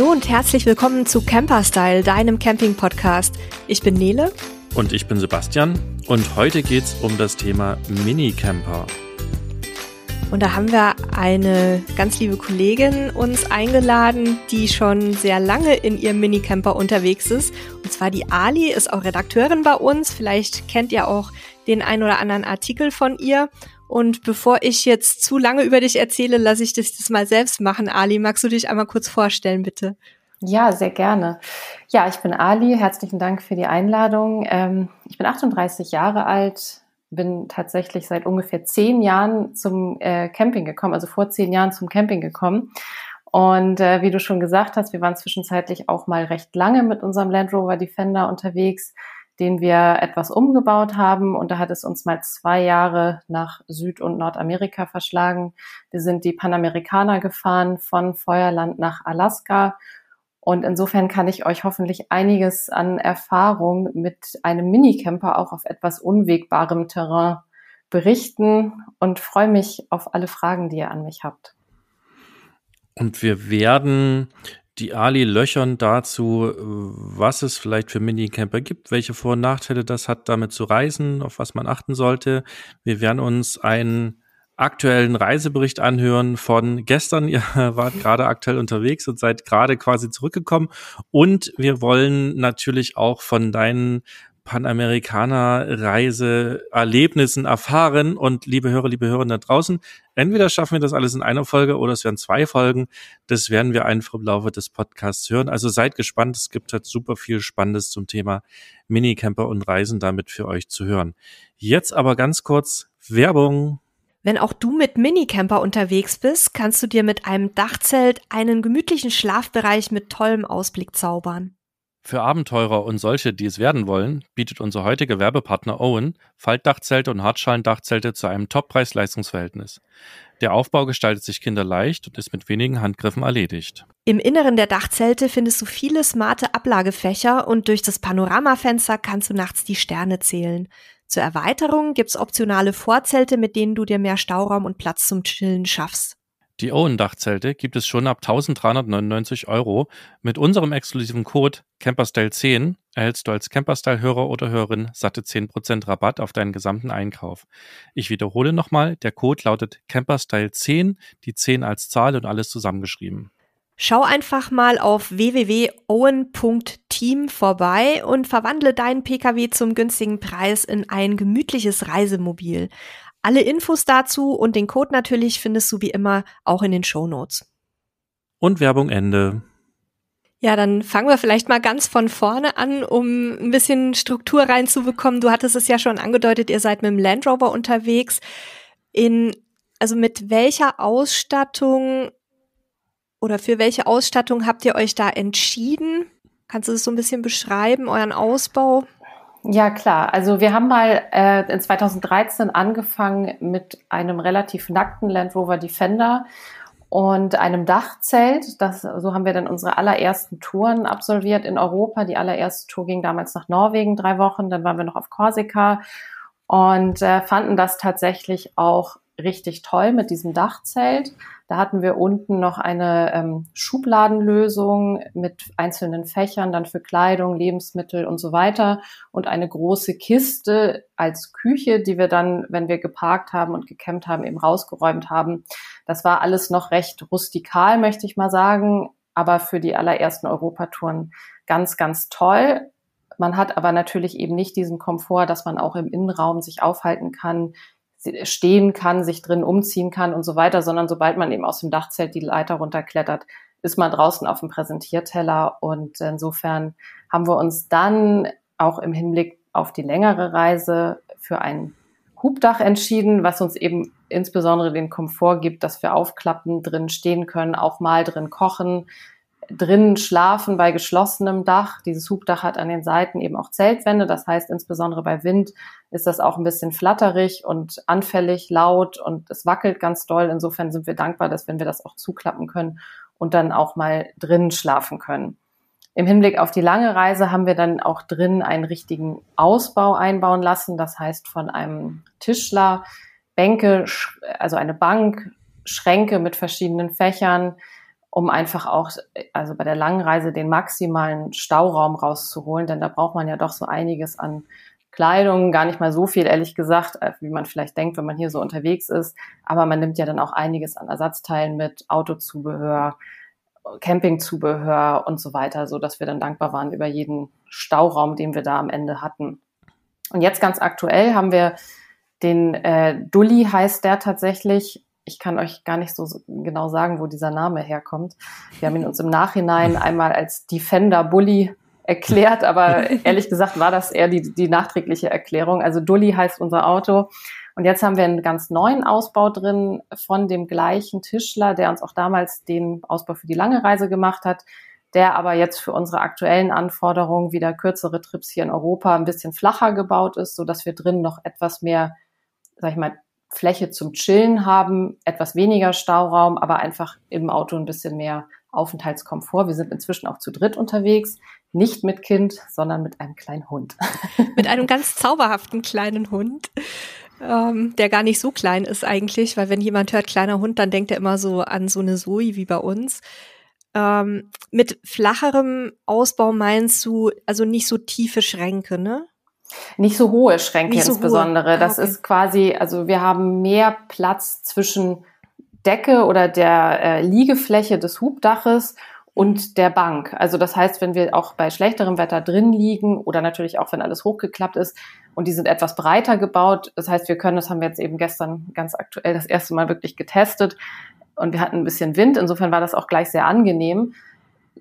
Hallo und herzlich willkommen zu Camperstyle, deinem Camping-Podcast. Ich bin Nele. Und ich bin Sebastian. Und heute geht es um das Thema Minicamper. Und da haben wir eine ganz liebe Kollegin uns eingeladen, die schon sehr lange in ihrem Minicamper unterwegs ist. Und zwar die Ali, ist auch Redakteurin bei uns. Vielleicht kennt ihr auch den ein oder anderen Artikel von ihr. Und bevor ich jetzt zu lange über dich erzähle, lasse ich dich das mal selbst machen. Ali, magst du dich einmal kurz vorstellen, bitte? Ja, sehr gerne. Ja, ich bin Ali. Herzlichen Dank für die Einladung. Ähm, ich bin 38 Jahre alt, bin tatsächlich seit ungefähr zehn Jahren zum äh, Camping gekommen, also vor zehn Jahren zum Camping gekommen. Und äh, wie du schon gesagt hast, wir waren zwischenzeitlich auch mal recht lange mit unserem Land Rover Defender unterwegs den wir etwas umgebaut haben. Und da hat es uns mal zwei Jahre nach Süd- und Nordamerika verschlagen. Wir sind die Panamerikaner gefahren von Feuerland nach Alaska. Und insofern kann ich euch hoffentlich einiges an Erfahrung mit einem Minicamper auch auf etwas unwegbarem Terrain berichten und freue mich auf alle Fragen, die ihr an mich habt. Und wir werden die Ali löchern dazu, was es vielleicht für Minicamper gibt, welche Vor- und Nachteile das hat, damit zu reisen, auf was man achten sollte. Wir werden uns einen aktuellen Reisebericht anhören von gestern. Ihr wart gerade aktuell unterwegs und seid gerade quasi zurückgekommen. Und wir wollen natürlich auch von deinen Panamerikaner-Reise-Erlebnissen erfahren. Und liebe Hörer, liebe Hörer da draußen, entweder schaffen wir das alles in einer Folge oder es werden zwei Folgen. Das werden wir einfach im Laufe des Podcasts hören. Also seid gespannt. Es gibt halt super viel Spannendes zum Thema Minicamper und Reisen damit für euch zu hören. Jetzt aber ganz kurz Werbung. Wenn auch du mit Minicamper unterwegs bist, kannst du dir mit einem Dachzelt einen gemütlichen Schlafbereich mit tollem Ausblick zaubern. Für Abenteurer und solche, die es werden wollen, bietet unser heutiger Werbepartner Owen Faltdachzelte und Hartschalendachzelte zu einem Top-Preis-Leistungsverhältnis. Der Aufbau gestaltet sich kinderleicht und ist mit wenigen Handgriffen erledigt. Im Inneren der Dachzelte findest du viele smarte Ablagefächer und durch das Panoramafenster kannst du nachts die Sterne zählen. Zur Erweiterung gibt's optionale Vorzelte, mit denen du dir mehr Stauraum und Platz zum Chillen schaffst. Die Owen-Dachzelte gibt es schon ab 1399 Euro. Mit unserem exklusiven Code Camperstyle10 erhältst du als Camperstyle-Hörer oder Hörerin satte 10% Rabatt auf deinen gesamten Einkauf. Ich wiederhole nochmal, der Code lautet Camperstyle10, die 10 als Zahl und alles zusammengeschrieben. Schau einfach mal auf www.owen.team vorbei und verwandle deinen Pkw zum günstigen Preis in ein gemütliches Reisemobil. Alle Infos dazu und den Code natürlich findest du wie immer auch in den Show Notes. Und Werbung Ende. Ja, dann fangen wir vielleicht mal ganz von vorne an, um ein bisschen Struktur reinzubekommen. Du hattest es ja schon angedeutet, ihr seid mit dem Land Rover unterwegs. In, also mit welcher Ausstattung oder für welche Ausstattung habt ihr euch da entschieden? Kannst du das so ein bisschen beschreiben, euren Ausbau? Ja, klar. Also wir haben mal äh, in 2013 angefangen mit einem relativ nackten Land Rover Defender und einem Dachzelt. Das, so haben wir dann unsere allerersten Touren absolviert in Europa. Die allererste Tour ging damals nach Norwegen, drei Wochen. Dann waren wir noch auf Korsika und äh, fanden das tatsächlich auch richtig toll mit diesem Dachzelt. Da hatten wir unten noch eine ähm, Schubladenlösung mit einzelnen Fächern, dann für Kleidung, Lebensmittel und so weiter und eine große Kiste als Küche, die wir dann, wenn wir geparkt haben und gecampt haben, eben rausgeräumt haben. Das war alles noch recht rustikal, möchte ich mal sagen, aber für die allerersten Europatouren ganz, ganz toll. Man hat aber natürlich eben nicht diesen Komfort, dass man auch im Innenraum sich aufhalten kann, stehen kann, sich drin umziehen kann und so weiter, sondern sobald man eben aus dem Dachzelt die Leiter runterklettert, ist man draußen auf dem Präsentierteller. Und insofern haben wir uns dann auch im Hinblick auf die längere Reise für ein Hubdach entschieden, was uns eben insbesondere den Komfort gibt, dass wir aufklappen, drin stehen können, auch mal drin kochen, drinnen schlafen bei geschlossenem Dach. Dieses Hubdach hat an den Seiten eben auch Zeltwände. Das heißt, insbesondere bei Wind ist das auch ein bisschen flatterig und anfällig, laut und es wackelt ganz doll. Insofern sind wir dankbar, dass wenn wir das auch zuklappen können und dann auch mal drinnen schlafen können. Im Hinblick auf die lange Reise haben wir dann auch drin einen richtigen Ausbau einbauen lassen. Das heißt, von einem Tischler, Bänke, also eine Bank, Schränke mit verschiedenen Fächern, um einfach auch, also bei der langen Reise den maximalen Stauraum rauszuholen, denn da braucht man ja doch so einiges an Kleidung, gar nicht mal so viel, ehrlich gesagt, äh, wie man vielleicht denkt, wenn man hier so unterwegs ist. Aber man nimmt ja dann auch einiges an Ersatzteilen mit, Autozubehör, Campingzubehör und so weiter, so dass wir dann dankbar waren über jeden Stauraum, den wir da am Ende hatten. Und jetzt ganz aktuell haben wir den äh, Dulli heißt der tatsächlich. Ich kann euch gar nicht so genau sagen, wo dieser Name herkommt. Wir haben ihn uns im Nachhinein einmal als Defender Bully erklärt, aber ehrlich gesagt war das eher die, die nachträgliche Erklärung. Also Dulli heißt unser Auto. Und jetzt haben wir einen ganz neuen Ausbau drin von dem gleichen Tischler, der uns auch damals den Ausbau für die lange Reise gemacht hat, der aber jetzt für unsere aktuellen Anforderungen wieder kürzere Trips hier in Europa ein bisschen flacher gebaut ist, so dass wir drin noch etwas mehr, sag ich mal, Fläche zum Chillen haben, etwas weniger Stauraum, aber einfach im Auto ein bisschen mehr Aufenthaltskomfort. Wir sind inzwischen auch zu dritt unterwegs, nicht mit Kind, sondern mit einem kleinen Hund. mit einem ganz zauberhaften kleinen Hund, ähm, der gar nicht so klein ist eigentlich, weil wenn jemand hört kleiner Hund, dann denkt er immer so an so eine Zoe wie bei uns. Ähm, mit flacherem Ausbau meinst du also nicht so tiefe Schränke, ne? Nicht so hohe Schränke so insbesondere. Hohe. Ah, das ist quasi, also wir haben mehr Platz zwischen Decke oder der äh, Liegefläche des Hubdaches und der Bank. Also das heißt, wenn wir auch bei schlechterem Wetter drin liegen oder natürlich auch, wenn alles hochgeklappt ist und die sind etwas breiter gebaut. Das heißt, wir können, das haben wir jetzt eben gestern ganz aktuell das erste Mal wirklich getestet und wir hatten ein bisschen Wind. Insofern war das auch gleich sehr angenehm.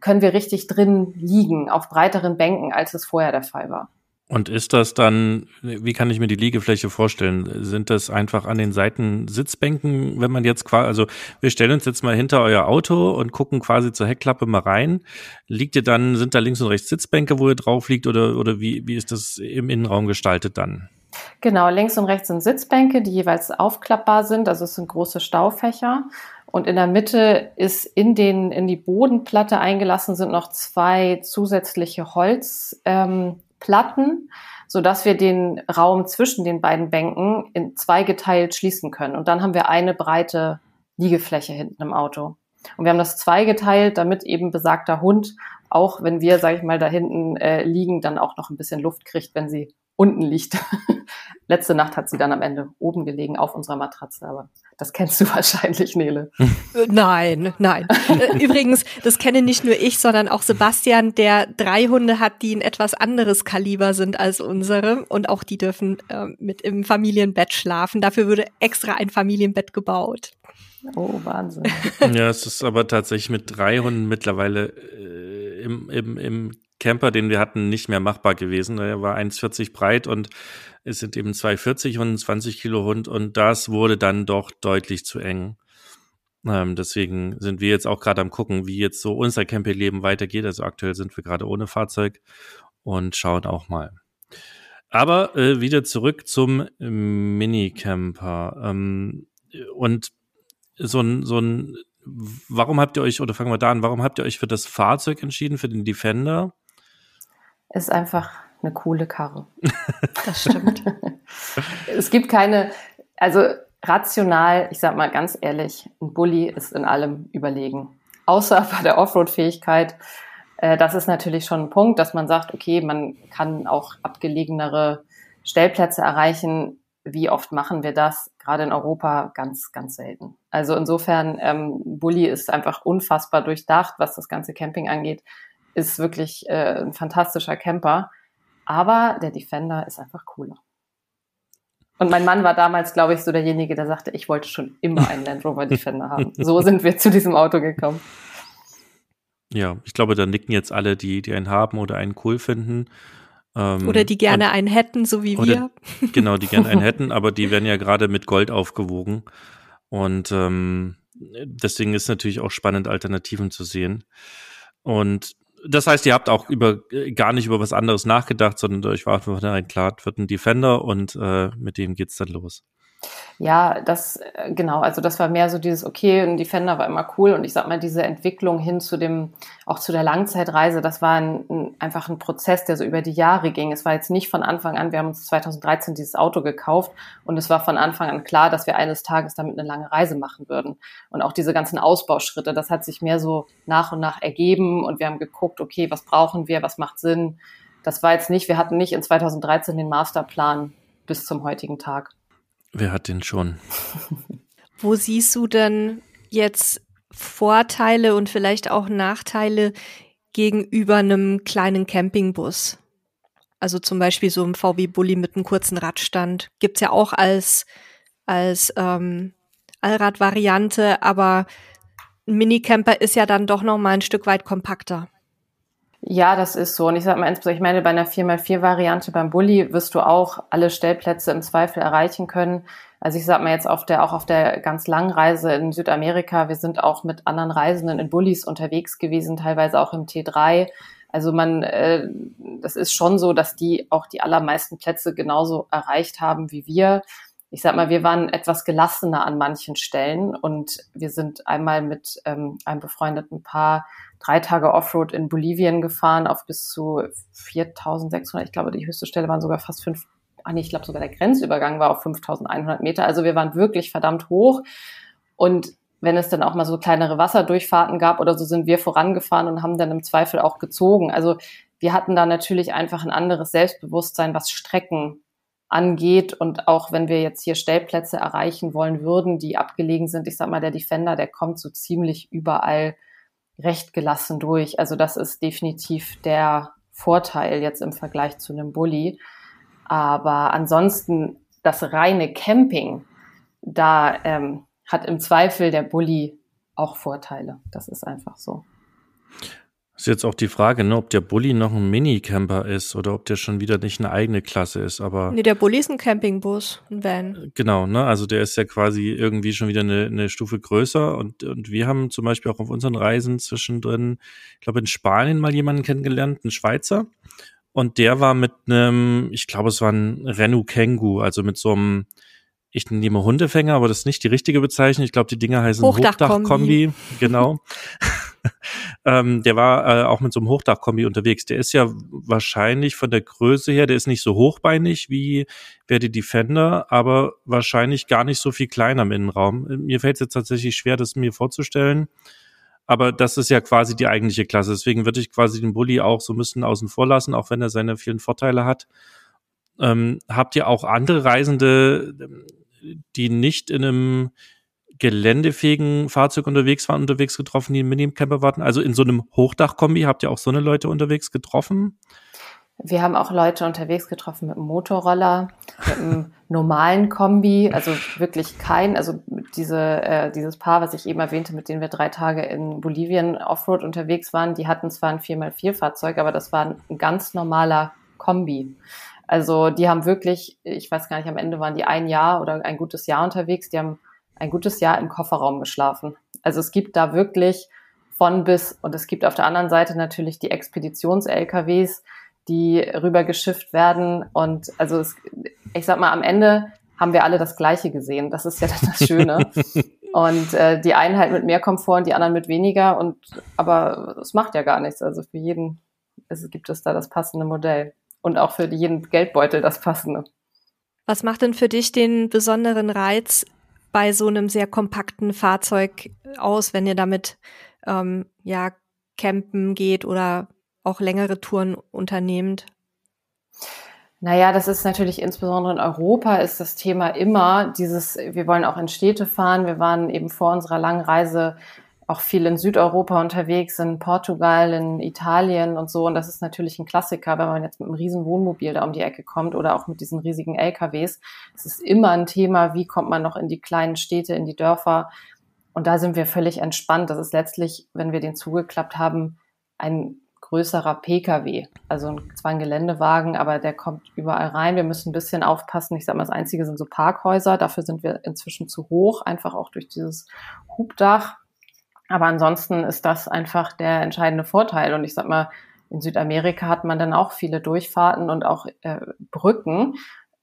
Können wir richtig drin liegen auf breiteren Bänken, als es vorher der Fall war. Und ist das dann, wie kann ich mir die Liegefläche vorstellen? Sind das einfach an den Seiten Sitzbänken, wenn man jetzt quasi, also wir stellen uns jetzt mal hinter euer Auto und gucken quasi zur Heckklappe mal rein. Liegt ihr dann, sind da links und rechts Sitzbänke, wo ihr drauf liegt oder, oder wie, wie ist das im Innenraum gestaltet dann? Genau, links und rechts sind Sitzbänke, die jeweils aufklappbar sind, also es sind große Staufächer. Und in der Mitte ist in den, in die Bodenplatte eingelassen sind noch zwei zusätzliche Holz, ähm, Platten, so dass wir den Raum zwischen den beiden Bänken in zwei geteilt schließen können. Und dann haben wir eine breite Liegefläche hinten im Auto. Und wir haben das zweigeteilt, damit eben besagter Hund, auch wenn wir, sage ich mal, da hinten äh, liegen, dann auch noch ein bisschen Luft kriegt, wenn sie unten liegt. Letzte Nacht hat sie dann am Ende oben gelegen auf unserer Matratze, aber das kennst du wahrscheinlich, Nele. Äh, nein, nein. Äh, übrigens, das kenne nicht nur ich, sondern auch Sebastian, der drei Hunde hat, die ein etwas anderes Kaliber sind als unsere und auch die dürfen äh, mit im Familienbett schlafen. Dafür würde extra ein Familienbett gebaut. Oh, Wahnsinn. Ja, es ist aber tatsächlich mit drei Hunden mittlerweile äh, im, im, im Camper, den wir hatten, nicht mehr machbar gewesen. Er war 1,40 breit und es sind eben 2,40 und 20 Kilo Hund und das wurde dann doch deutlich zu eng. Ähm, deswegen sind wir jetzt auch gerade am gucken, wie jetzt so unser Campingleben weitergeht. Also aktuell sind wir gerade ohne Fahrzeug und schauen auch mal. Aber äh, wieder zurück zum Minicamper. Ähm, und so ein, so ein, warum habt ihr euch, oder fangen wir da an, warum habt ihr euch für das Fahrzeug entschieden, für den Defender? Ist einfach eine coole Karre. Das stimmt. es gibt keine, also rational, ich sag mal ganz ehrlich, ein Bulli ist in allem überlegen. Außer bei der Offroad-Fähigkeit. Äh, das ist natürlich schon ein Punkt, dass man sagt, okay, man kann auch abgelegenere Stellplätze erreichen. Wie oft machen wir das? Gerade in Europa ganz, ganz selten. Also insofern, ähm, Bulli ist einfach unfassbar durchdacht, was das ganze Camping angeht. Ist wirklich äh, ein fantastischer Camper. Aber der Defender ist einfach cooler. Und mein Mann war damals, glaube ich, so derjenige, der sagte, ich wollte schon immer einen Land Rover Defender haben. So sind wir zu diesem Auto gekommen. Ja, ich glaube, da nicken jetzt alle, die, die einen haben oder einen cool finden. Ähm, oder die gerne und, einen hätten, so wie wir. Genau, die gerne einen hätten, aber die werden ja gerade mit Gold aufgewogen. Und ähm, deswegen ist natürlich auch spannend, Alternativen zu sehen. Und das heißt, ihr habt auch über gar nicht über was anderes nachgedacht, sondern euch war von klar, wird ein Defender und äh, mit dem geht's dann los. Ja, das, äh, genau, also das war mehr so dieses, okay, ein Defender war immer cool und ich sag mal, diese Entwicklung hin zu dem, auch zu der Langzeitreise, das war ein, ein, einfach ein Prozess, der so über die Jahre ging. Es war jetzt nicht von Anfang an, wir haben uns 2013 dieses Auto gekauft und es war von Anfang an klar, dass wir eines Tages damit eine lange Reise machen würden. Und auch diese ganzen Ausbauschritte, das hat sich mehr so nach und nach ergeben und wir haben geguckt, okay, was brauchen wir, was macht Sinn. Das war jetzt nicht, wir hatten nicht in 2013 den Masterplan bis zum heutigen Tag. Wer hat den schon? Wo siehst du denn jetzt Vorteile und vielleicht auch Nachteile gegenüber einem kleinen Campingbus? Also zum Beispiel so ein VW Bulli mit einem kurzen Radstand. Gibt's ja auch als, als ähm, Allradvariante, aber ein Minicamper ist ja dann doch noch mal ein Stück weit kompakter. Ja, das ist so. Und ich sag mal, ich meine, bei einer 4x4-Variante beim Bulli wirst du auch alle Stellplätze im Zweifel erreichen können. Also ich sag mal jetzt auf der, auch auf der ganz langen Reise in Südamerika, wir sind auch mit anderen Reisenden in Bullis unterwegs gewesen, teilweise auch im T3. Also man, äh, das ist schon so, dass die auch die allermeisten Plätze genauso erreicht haben wie wir. Ich sag mal, wir waren etwas gelassener an manchen Stellen und wir sind einmal mit ähm, einem befreundeten Paar drei Tage Offroad in Bolivien gefahren auf bis zu 4600. Ich glaube, die höchste Stelle waren sogar fast fünf. Ah, nee, ich glaube sogar der Grenzübergang war auf 5100 Meter. Also wir waren wirklich verdammt hoch. Und wenn es dann auch mal so kleinere Wasserdurchfahrten gab oder so, sind wir vorangefahren und haben dann im Zweifel auch gezogen. Also wir hatten da natürlich einfach ein anderes Selbstbewusstsein, was Strecken angeht. Und auch wenn wir jetzt hier Stellplätze erreichen wollen würden, die abgelegen sind, ich sag mal, der Defender, der kommt so ziemlich überall recht gelassen durch. Also das ist definitiv der Vorteil jetzt im Vergleich zu einem Bulli. Aber ansonsten das reine Camping, da ähm, hat im Zweifel der Bulli auch Vorteile. Das ist einfach so. Ist jetzt auch die Frage, ne, ob der Bulli noch ein Minicamper ist oder ob der schon wieder nicht eine eigene Klasse ist, aber. Nee, der Bulli ist ein Campingbus, ein Van. Genau, ne, also der ist ja quasi irgendwie schon wieder eine, eine Stufe größer und, und wir haben zum Beispiel auch auf unseren Reisen zwischendrin, ich glaube in Spanien mal jemanden kennengelernt, einen Schweizer. Und der war mit einem, ich glaube, es war ein Renault Kangoo, also mit so einem, ich nehme Hundefänger, aber das ist nicht die richtige Bezeichnung. Ich glaube, die Dinger heißen Hochdachkombi. Hochdach genau. ähm, der war äh, auch mit so einem Hochdachkombi unterwegs. Der ist ja wahrscheinlich von der Größe her, der ist nicht so hochbeinig wie wer die Defender, aber wahrscheinlich gar nicht so viel kleiner im Innenraum. Mir fällt es jetzt tatsächlich schwer, das mir vorzustellen. Aber das ist ja quasi die eigentliche Klasse. Deswegen würde ich quasi den Bulli auch so ein bisschen außen vor lassen, auch wenn er seine vielen Vorteile hat. Ähm, habt ihr auch andere Reisende, die nicht in einem geländefähigen Fahrzeug unterwegs waren, unterwegs getroffen, die im Minicamper warten? Also in so einem Hochdachkombi habt ihr auch so eine Leute unterwegs getroffen? Wir haben auch Leute unterwegs getroffen mit einem Motorroller, mit einem normalen Kombi, also wirklich kein, also diese, äh, dieses Paar, was ich eben erwähnte, mit denen wir drei Tage in Bolivien Offroad unterwegs waren, die hatten zwar ein 4x4-Fahrzeug, aber das war ein ganz normaler Kombi. Also die haben wirklich, ich weiß gar nicht, am Ende waren die ein Jahr oder ein gutes Jahr unterwegs, die haben ein gutes Jahr im Kofferraum geschlafen. Also es gibt da wirklich von bis und es gibt auf der anderen Seite natürlich die Expeditions-LKWs, die rübergeschifft werden und also es, ich sag mal am Ende haben wir alle das Gleiche gesehen. Das ist ja dann das Schöne. und äh, die einen halt mit mehr Komfort und die anderen mit weniger und aber es macht ja gar nichts. Also für jeden es gibt es da das passende Modell und auch für jeden Geldbeutel das passende. Was macht denn für dich den besonderen Reiz bei so einem sehr kompakten Fahrzeug aus, wenn ihr damit ähm, ja campen geht oder auch längere Touren unternehmt? Naja, das ist natürlich insbesondere in Europa ist das Thema immer dieses, wir wollen auch in Städte fahren. Wir waren eben vor unserer langen Reise auch viel in Südeuropa unterwegs, in Portugal, in Italien und so. Und das ist natürlich ein Klassiker, wenn man jetzt mit einem riesen Wohnmobil da um die Ecke kommt oder auch mit diesen riesigen LKWs. Es ist immer ein Thema, wie kommt man noch in die kleinen Städte, in die Dörfer. Und da sind wir völlig entspannt. Das ist letztlich, wenn wir den zugeklappt haben, ein größerer Pkw. Also zwar ein Geländewagen, aber der kommt überall rein. Wir müssen ein bisschen aufpassen. Ich sage mal, das Einzige sind so Parkhäuser. Dafür sind wir inzwischen zu hoch, einfach auch durch dieses Hubdach. Aber ansonsten ist das einfach der entscheidende Vorteil. Und ich sag mal, in Südamerika hat man dann auch viele Durchfahrten und auch äh, Brücken.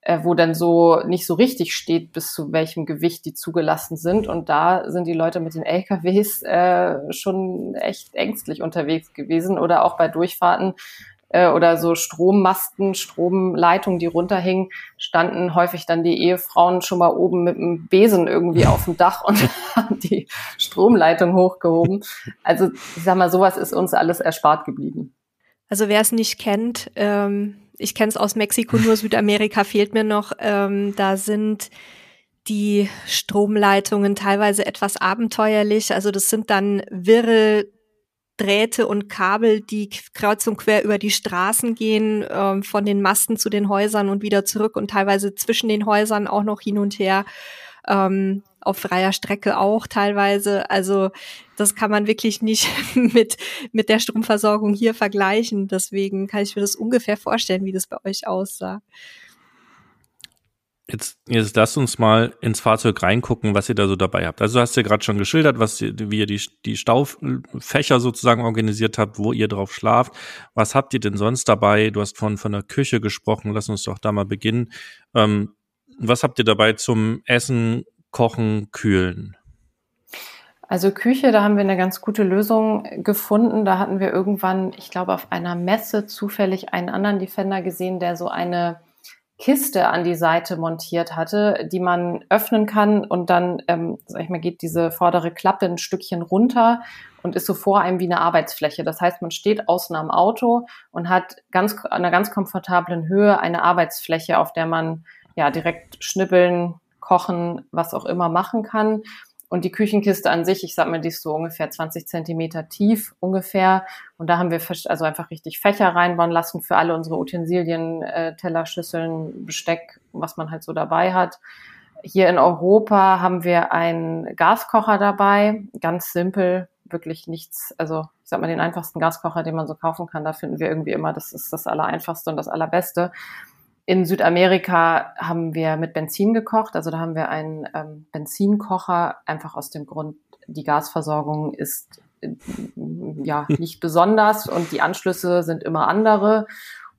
äh, wo dann so nicht so richtig steht, bis zu welchem Gewicht die zugelassen sind. Und da sind die Leute mit den LKWs äh, schon echt ängstlich unterwegs gewesen oder auch bei Durchfahrten äh, oder so Strommasten, Stromleitungen, die runterhingen, standen häufig dann die Ehefrauen schon mal oben mit einem Besen irgendwie auf dem Dach und haben die Stromleitung hochgehoben. Also ich sag mal, sowas ist uns alles erspart geblieben. Also wer es nicht kennt, ähm, ich kenne es aus Mexiko, nur Südamerika fehlt mir noch. Ähm, da sind die Stromleitungen teilweise etwas abenteuerlich. Also das sind dann wirre Drähte und Kabel, die kreuz und quer über die Straßen gehen, ähm, von den Masten zu den Häusern und wieder zurück und teilweise zwischen den Häusern auch noch hin und her. Ähm, auf freier Strecke auch teilweise. Also das kann man wirklich nicht mit, mit der Stromversorgung hier vergleichen. Deswegen kann ich mir das ungefähr vorstellen, wie das bei euch aussah. Jetzt, jetzt lasst uns mal ins Fahrzeug reingucken, was ihr da so dabei habt. Also du hast ja gerade schon geschildert, was wie ihr die, die Staufächer sozusagen organisiert habt, wo ihr drauf schlaft. Was habt ihr denn sonst dabei? Du hast von, von der Küche gesprochen, lass uns doch da mal beginnen. Ähm, was habt ihr dabei zum Essen, Kochen, Kühlen? Also Küche, da haben wir eine ganz gute Lösung gefunden. Da hatten wir irgendwann, ich glaube, auf einer Messe zufällig einen anderen Defender gesehen, der so eine Kiste an die Seite montiert hatte, die man öffnen kann und dann, ähm, sag ich mal, geht diese vordere Klappe ein Stückchen runter und ist so vor einem wie eine Arbeitsfläche. Das heißt, man steht außen am Auto und hat ganz an einer ganz komfortablen Höhe eine Arbeitsfläche, auf der man ja direkt schnippeln, kochen, was auch immer machen kann. Und die Küchenkiste an sich, ich sag mal, die ist so ungefähr 20 Zentimeter tief ungefähr. Und da haben wir also einfach richtig Fächer reinbauen lassen für alle unsere Utensilien, äh, Teller, Schüsseln, Besteck, was man halt so dabei hat. Hier in Europa haben wir einen Gaskocher dabei, ganz simpel, wirklich nichts, also ich sag mal den einfachsten Gaskocher, den man so kaufen kann, da finden wir irgendwie immer, das ist das Allereinfachste und das Allerbeste. In Südamerika haben wir mit Benzin gekocht, also da haben wir einen ähm, Benzinkocher, einfach aus dem Grund, die Gasversorgung ist äh, ja nicht besonders und die Anschlüsse sind immer andere.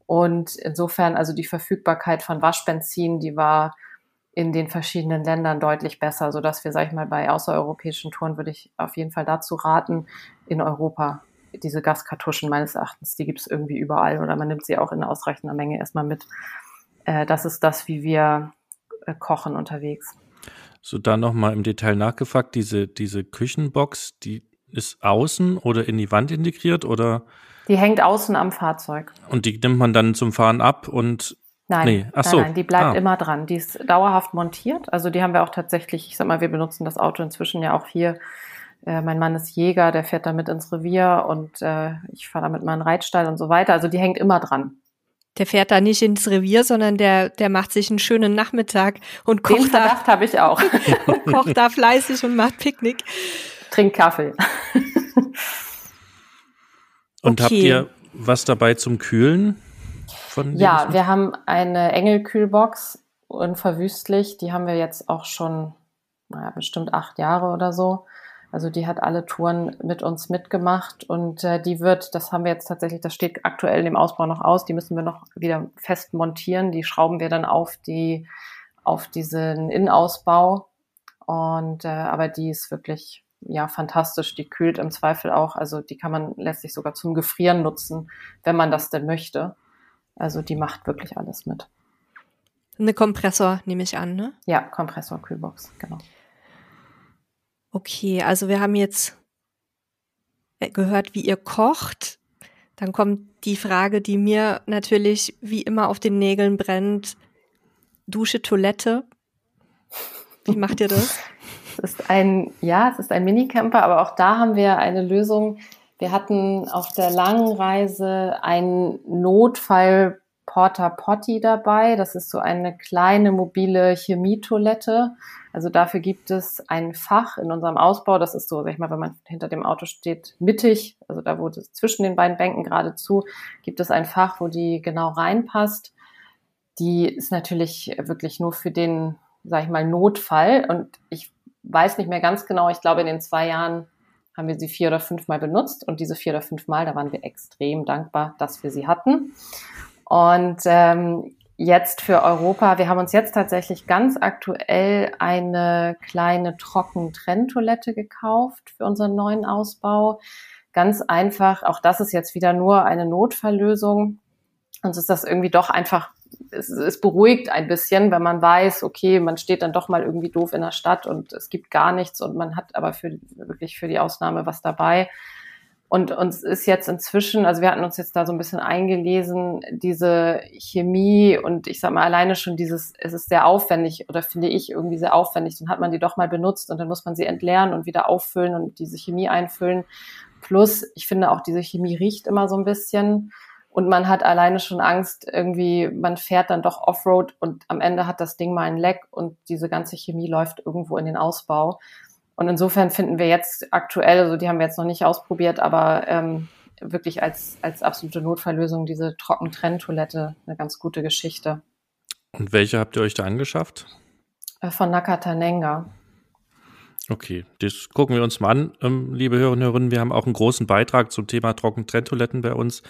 Und insofern, also die Verfügbarkeit von Waschbenzin, die war in den verschiedenen Ländern deutlich besser, so dass wir, sag ich mal, bei außereuropäischen Touren würde ich auf jeden Fall dazu raten, in Europa diese Gaskartuschen meines Erachtens, die gibt es irgendwie überall oder man nimmt sie auch in ausreichender Menge erstmal mit äh, das ist das, wie wir äh, kochen unterwegs. So, dann nochmal im Detail nachgefragt, diese, diese Küchenbox, die ist außen oder in die Wand integriert oder? Die hängt außen am Fahrzeug. Und die nimmt man dann zum Fahren ab und Nein, nee. Ach nein, so. nein, die bleibt ah. immer dran. Die ist dauerhaft montiert. Also die haben wir auch tatsächlich, ich sag mal, wir benutzen das Auto inzwischen ja auch hier. Äh, mein Mann ist Jäger, der fährt damit ins Revier und äh, ich fahre damit meinen Reitstall und so weiter. Also die hängt immer dran der fährt da nicht ins Revier, sondern der, der macht sich einen schönen Nachmittag und kocht Den da. habe ich auch. und kocht da fleißig und macht Picknick. Trinkt Kaffee. und okay. habt ihr was dabei zum Kühlen? Von ja, wir haben eine Engelkühlbox, unverwüstlich. Die haben wir jetzt auch schon, naja, bestimmt acht Jahre oder so. Also die hat alle Touren mit uns mitgemacht und äh, die wird, das haben wir jetzt tatsächlich, das steht aktuell im Ausbau noch aus, die müssen wir noch wieder fest montieren. Die schrauben wir dann auf die, auf diesen Innenausbau. Und äh, aber die ist wirklich ja fantastisch. Die kühlt im Zweifel auch. Also die kann man letztlich sogar zum Gefrieren nutzen, wenn man das denn möchte. Also die macht wirklich alles mit. Eine Kompressor nehme ich an, ne? Ja, Kompressor Kühlbox, genau. Okay, also wir haben jetzt gehört, wie ihr kocht. Dann kommt die Frage, die mir natürlich wie immer auf den Nägeln brennt. Dusche, Toilette. Wie macht ihr das? Es ist ein, ja, es ist ein Minicamper, aber auch da haben wir eine Lösung. Wir hatten auf der langen Reise einen Notfall Porta Potty dabei. Das ist so eine kleine mobile Chemietoilette. Also dafür gibt es ein Fach in unserem Ausbau. Das ist so, sag ich mal, wenn man hinter dem Auto steht, mittig, also da wo das zwischen den beiden Bänken geradezu, gibt es ein Fach, wo die genau reinpasst. Die ist natürlich wirklich nur für den, sag ich mal, Notfall. Und ich weiß nicht mehr ganz genau. Ich glaube, in den zwei Jahren haben wir sie vier oder fünf Mal benutzt. Und diese vier oder fünf Mal, da waren wir extrem dankbar, dass wir sie hatten. Und ähm, jetzt für Europa, wir haben uns jetzt tatsächlich ganz aktuell eine kleine Trockentrenntoilette gekauft für unseren neuen Ausbau. Ganz einfach, auch das ist jetzt wieder nur eine Notfalllösung. Uns ist das irgendwie doch einfach, es, es beruhigt ein bisschen, wenn man weiß, okay, man steht dann doch mal irgendwie doof in der Stadt und es gibt gar nichts und man hat aber für, wirklich für die Ausnahme was dabei. Und uns ist jetzt inzwischen, also wir hatten uns jetzt da so ein bisschen eingelesen, diese Chemie und ich sag mal alleine schon dieses, es ist sehr aufwendig oder finde ich irgendwie sehr aufwendig. Dann hat man die doch mal benutzt und dann muss man sie entleeren und wieder auffüllen und diese Chemie einfüllen. Plus, ich finde auch diese Chemie riecht immer so ein bisschen und man hat alleine schon Angst, irgendwie, man fährt dann doch Offroad und am Ende hat das Ding mal ein Leck und diese ganze Chemie läuft irgendwo in den Ausbau. Und insofern finden wir jetzt aktuell, also die haben wir jetzt noch nicht ausprobiert, aber ähm, wirklich als, als absolute Notfalllösung diese Trockentrenntoilette eine ganz gute Geschichte. Und welche habt ihr euch da angeschafft? Äh, von Nakatanenga. Okay, das gucken wir uns mal an, ähm, liebe Hörerinnen und Hörer. Wir haben auch einen großen Beitrag zum Thema Trockentrenntoiletten bei uns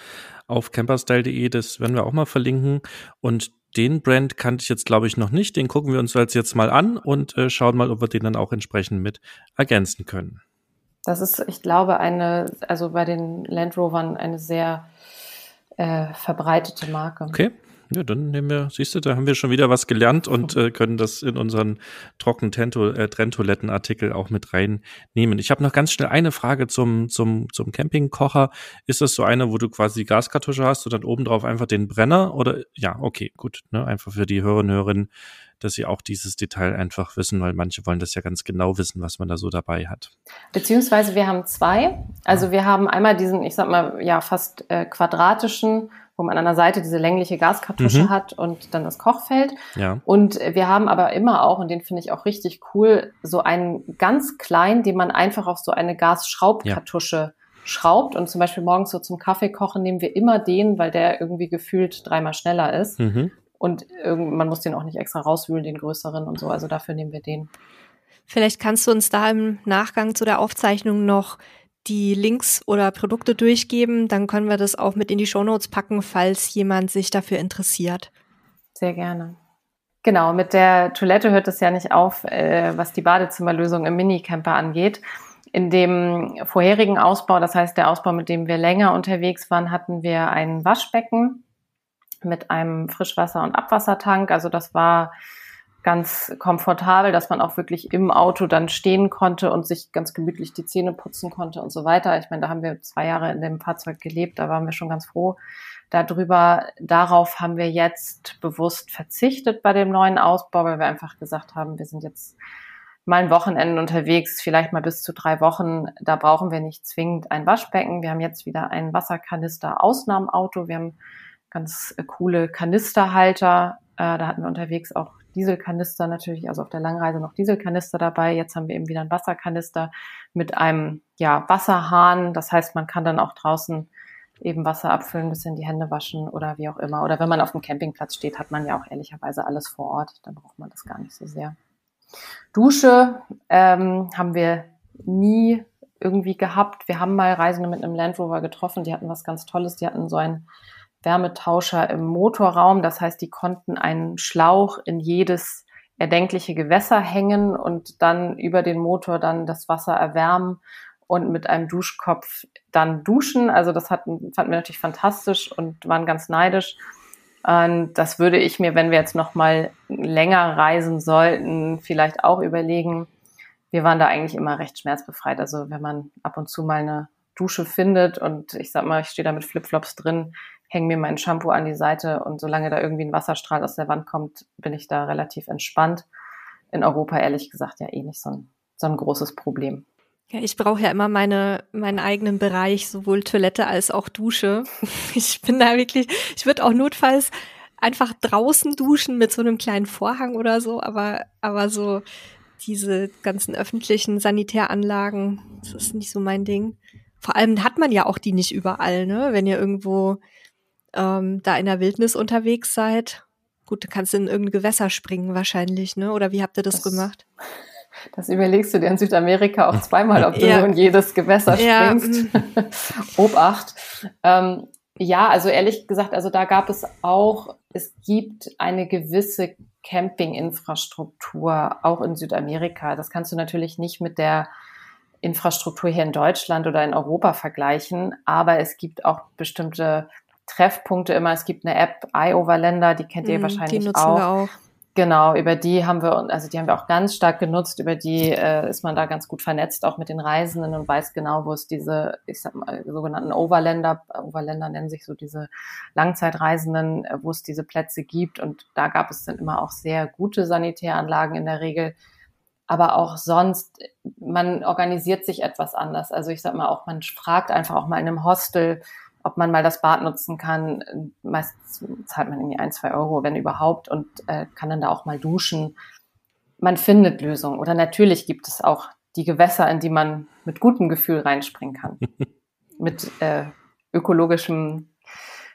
auf camperstyle.de. Das werden wir auch mal verlinken. Und den Brand kannte ich jetzt, glaube ich, noch nicht. Den gucken wir uns jetzt mal an und äh, schauen mal, ob wir den dann auch entsprechend mit ergänzen können. Das ist, ich glaube, eine, also bei den Land Rovern eine sehr äh, verbreitete Marke. Okay. Ja, dann nehmen wir, siehst du, da haben wir schon wieder was gelernt und äh, können das in unseren trockenen äh, Trenntoilettenartikel auch mit reinnehmen. Ich habe noch ganz schnell eine Frage zum, zum, zum Campingkocher. Ist das so eine, wo du quasi die Gaskartusche hast und dann oben drauf einfach den Brenner? Oder ja, okay, gut. Ne? Einfach für die Hörerinnen und Hörerinnen, dass sie auch dieses Detail einfach wissen, weil manche wollen das ja ganz genau wissen, was man da so dabei hat. Beziehungsweise wir haben zwei. Also wir haben einmal diesen, ich sag mal, ja, fast äh, quadratischen wo man an der Seite diese längliche Gaskartusche mhm. hat und dann das Kochfeld. Ja. Und wir haben aber immer auch, und den finde ich auch richtig cool, so einen ganz kleinen, den man einfach auf so eine Gasschraubkartusche ja. schraubt. Und zum Beispiel morgens so zum Kaffee kochen nehmen wir immer den, weil der irgendwie gefühlt dreimal schneller ist. Mhm. Und man muss den auch nicht extra rauswühlen, den größeren und so. Also dafür nehmen wir den. Vielleicht kannst du uns da im Nachgang zu der Aufzeichnung noch die Links oder Produkte durchgeben, dann können wir das auch mit in die Shownotes packen, falls jemand sich dafür interessiert. Sehr gerne. Genau, mit der Toilette hört es ja nicht auf, äh, was die Badezimmerlösung im Minicamper angeht. In dem vorherigen Ausbau, das heißt der Ausbau, mit dem wir länger unterwegs waren, hatten wir ein Waschbecken mit einem Frischwasser- und Abwassertank. Also das war ganz komfortabel, dass man auch wirklich im Auto dann stehen konnte und sich ganz gemütlich die Zähne putzen konnte und so weiter. Ich meine, da haben wir zwei Jahre in dem Fahrzeug gelebt, da waren wir schon ganz froh darüber. Darauf haben wir jetzt bewusst verzichtet bei dem neuen Ausbau, weil wir einfach gesagt haben, wir sind jetzt mal ein Wochenende unterwegs, vielleicht mal bis zu drei Wochen. Da brauchen wir nicht zwingend ein Waschbecken. Wir haben jetzt wieder einen Wasserkanister Ausnahmeauto. Wir haben ganz coole Kanisterhalter. Äh, da hatten wir unterwegs auch Dieselkanister natürlich, also auf der Langreise noch Dieselkanister dabei. Jetzt haben wir eben wieder einen Wasserkanister mit einem ja, Wasserhahn. Das heißt, man kann dann auch draußen eben Wasser abfüllen, ein bisschen die Hände waschen oder wie auch immer. Oder wenn man auf dem Campingplatz steht, hat man ja auch ehrlicherweise alles vor Ort. Dann braucht man das gar nicht so sehr. Dusche ähm, haben wir nie irgendwie gehabt. Wir haben mal Reisende mit einem Land Rover getroffen, die hatten was ganz Tolles. Die hatten so ein Wärmetauscher im Motorraum. Das heißt, die konnten einen Schlauch in jedes erdenkliche Gewässer hängen und dann über den Motor dann das Wasser erwärmen und mit einem Duschkopf dann duschen. Also das hatten, fanden wir natürlich fantastisch und waren ganz neidisch. Und das würde ich mir, wenn wir jetzt noch mal länger reisen sollten, vielleicht auch überlegen. Wir waren da eigentlich immer recht schmerzbefreit. Also wenn man ab und zu mal eine Dusche findet und ich sag mal, ich stehe da mit Flipflops drin, hänge mir mein Shampoo an die Seite und solange da irgendwie ein Wasserstrahl aus der Wand kommt, bin ich da relativ entspannt. In Europa ehrlich gesagt ja eh nicht so ein, so ein großes Problem. Ja, ich brauche ja immer meine, meinen eigenen Bereich, sowohl Toilette als auch Dusche. Ich bin da wirklich, ich würde auch notfalls einfach draußen duschen mit so einem kleinen Vorhang oder so, aber, aber so diese ganzen öffentlichen Sanitäranlagen, das ist nicht so mein Ding. Vor allem hat man ja auch die nicht überall, ne? Wenn ihr irgendwo ähm, da in der Wildnis unterwegs seid. Gut, du kannst in irgendein Gewässer springen wahrscheinlich, ne? Oder wie habt ihr das, das gemacht? Das überlegst du dir in Südamerika auch zweimal, ob du ja. in jedes Gewässer springst. Ja. Mhm. Obacht. Ähm, Ja, also ehrlich gesagt, also da gab es auch, es gibt eine gewisse Campinginfrastruktur auch in Südamerika. Das kannst du natürlich nicht mit der Infrastruktur hier in Deutschland oder in Europa vergleichen, aber es gibt auch bestimmte Treffpunkte immer. Es gibt eine App, iOverländer, die kennt ihr mm, wahrscheinlich die nutzen auch. Wir auch. Genau, über die haben wir, also die haben wir auch ganz stark genutzt, über die äh, ist man da ganz gut vernetzt, auch mit den Reisenden und weiß genau, wo es diese, ich sag mal, sogenannten Overländer, Overländer nennen sich so diese Langzeitreisenden, äh, wo es diese Plätze gibt. Und da gab es dann immer auch sehr gute Sanitäranlagen in der Regel. Aber auch sonst, man organisiert sich etwas anders. Also ich sag mal auch, man fragt einfach auch mal in einem Hostel, ob man mal das Bad nutzen kann. Meistens zahlt man irgendwie ein, zwei Euro, wenn überhaupt, und äh, kann dann da auch mal duschen. Man findet Lösungen. Oder natürlich gibt es auch die Gewässer, in die man mit gutem Gefühl reinspringen kann. mit äh, ökologischem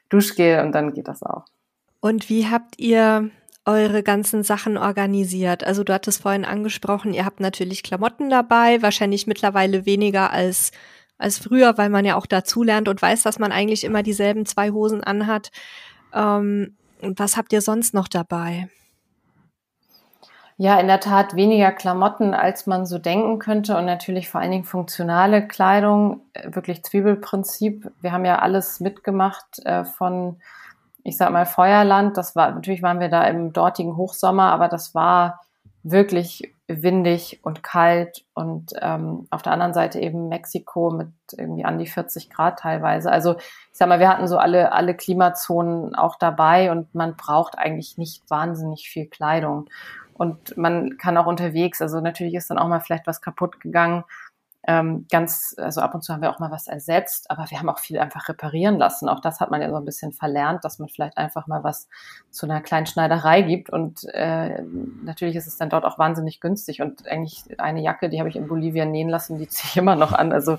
Duschgel und dann geht das auch. Und wie habt ihr eure ganzen Sachen organisiert? Also du hattest vorhin angesprochen, ihr habt natürlich Klamotten dabei, wahrscheinlich mittlerweile weniger als als früher, weil man ja auch dazulernt und weiß, dass man eigentlich immer dieselben zwei Hosen anhat. Ähm, was habt ihr sonst noch dabei? Ja, in der Tat weniger Klamotten, als man so denken könnte und natürlich vor allen Dingen funktionale Kleidung, äh, wirklich Zwiebelprinzip. Wir haben ja alles mitgemacht äh, von, ich sag mal, Feuerland. Das war, natürlich waren wir da im dortigen Hochsommer, aber das war wirklich windig und kalt und ähm, auf der anderen Seite eben Mexiko mit irgendwie an die 40 Grad teilweise. Also ich sag mal, wir hatten so alle, alle Klimazonen auch dabei und man braucht eigentlich nicht wahnsinnig viel Kleidung. Und man kann auch unterwegs, also natürlich ist dann auch mal vielleicht was kaputt gegangen, ähm, ganz, also ab und zu haben wir auch mal was ersetzt, aber wir haben auch viel einfach reparieren lassen. Auch das hat man ja so ein bisschen verlernt, dass man vielleicht einfach mal was zu einer kleinen Schneiderei gibt. Und äh, natürlich ist es dann dort auch wahnsinnig günstig. Und eigentlich eine Jacke, die habe ich in Bolivien nähen lassen, die ziehe ich immer noch an. Also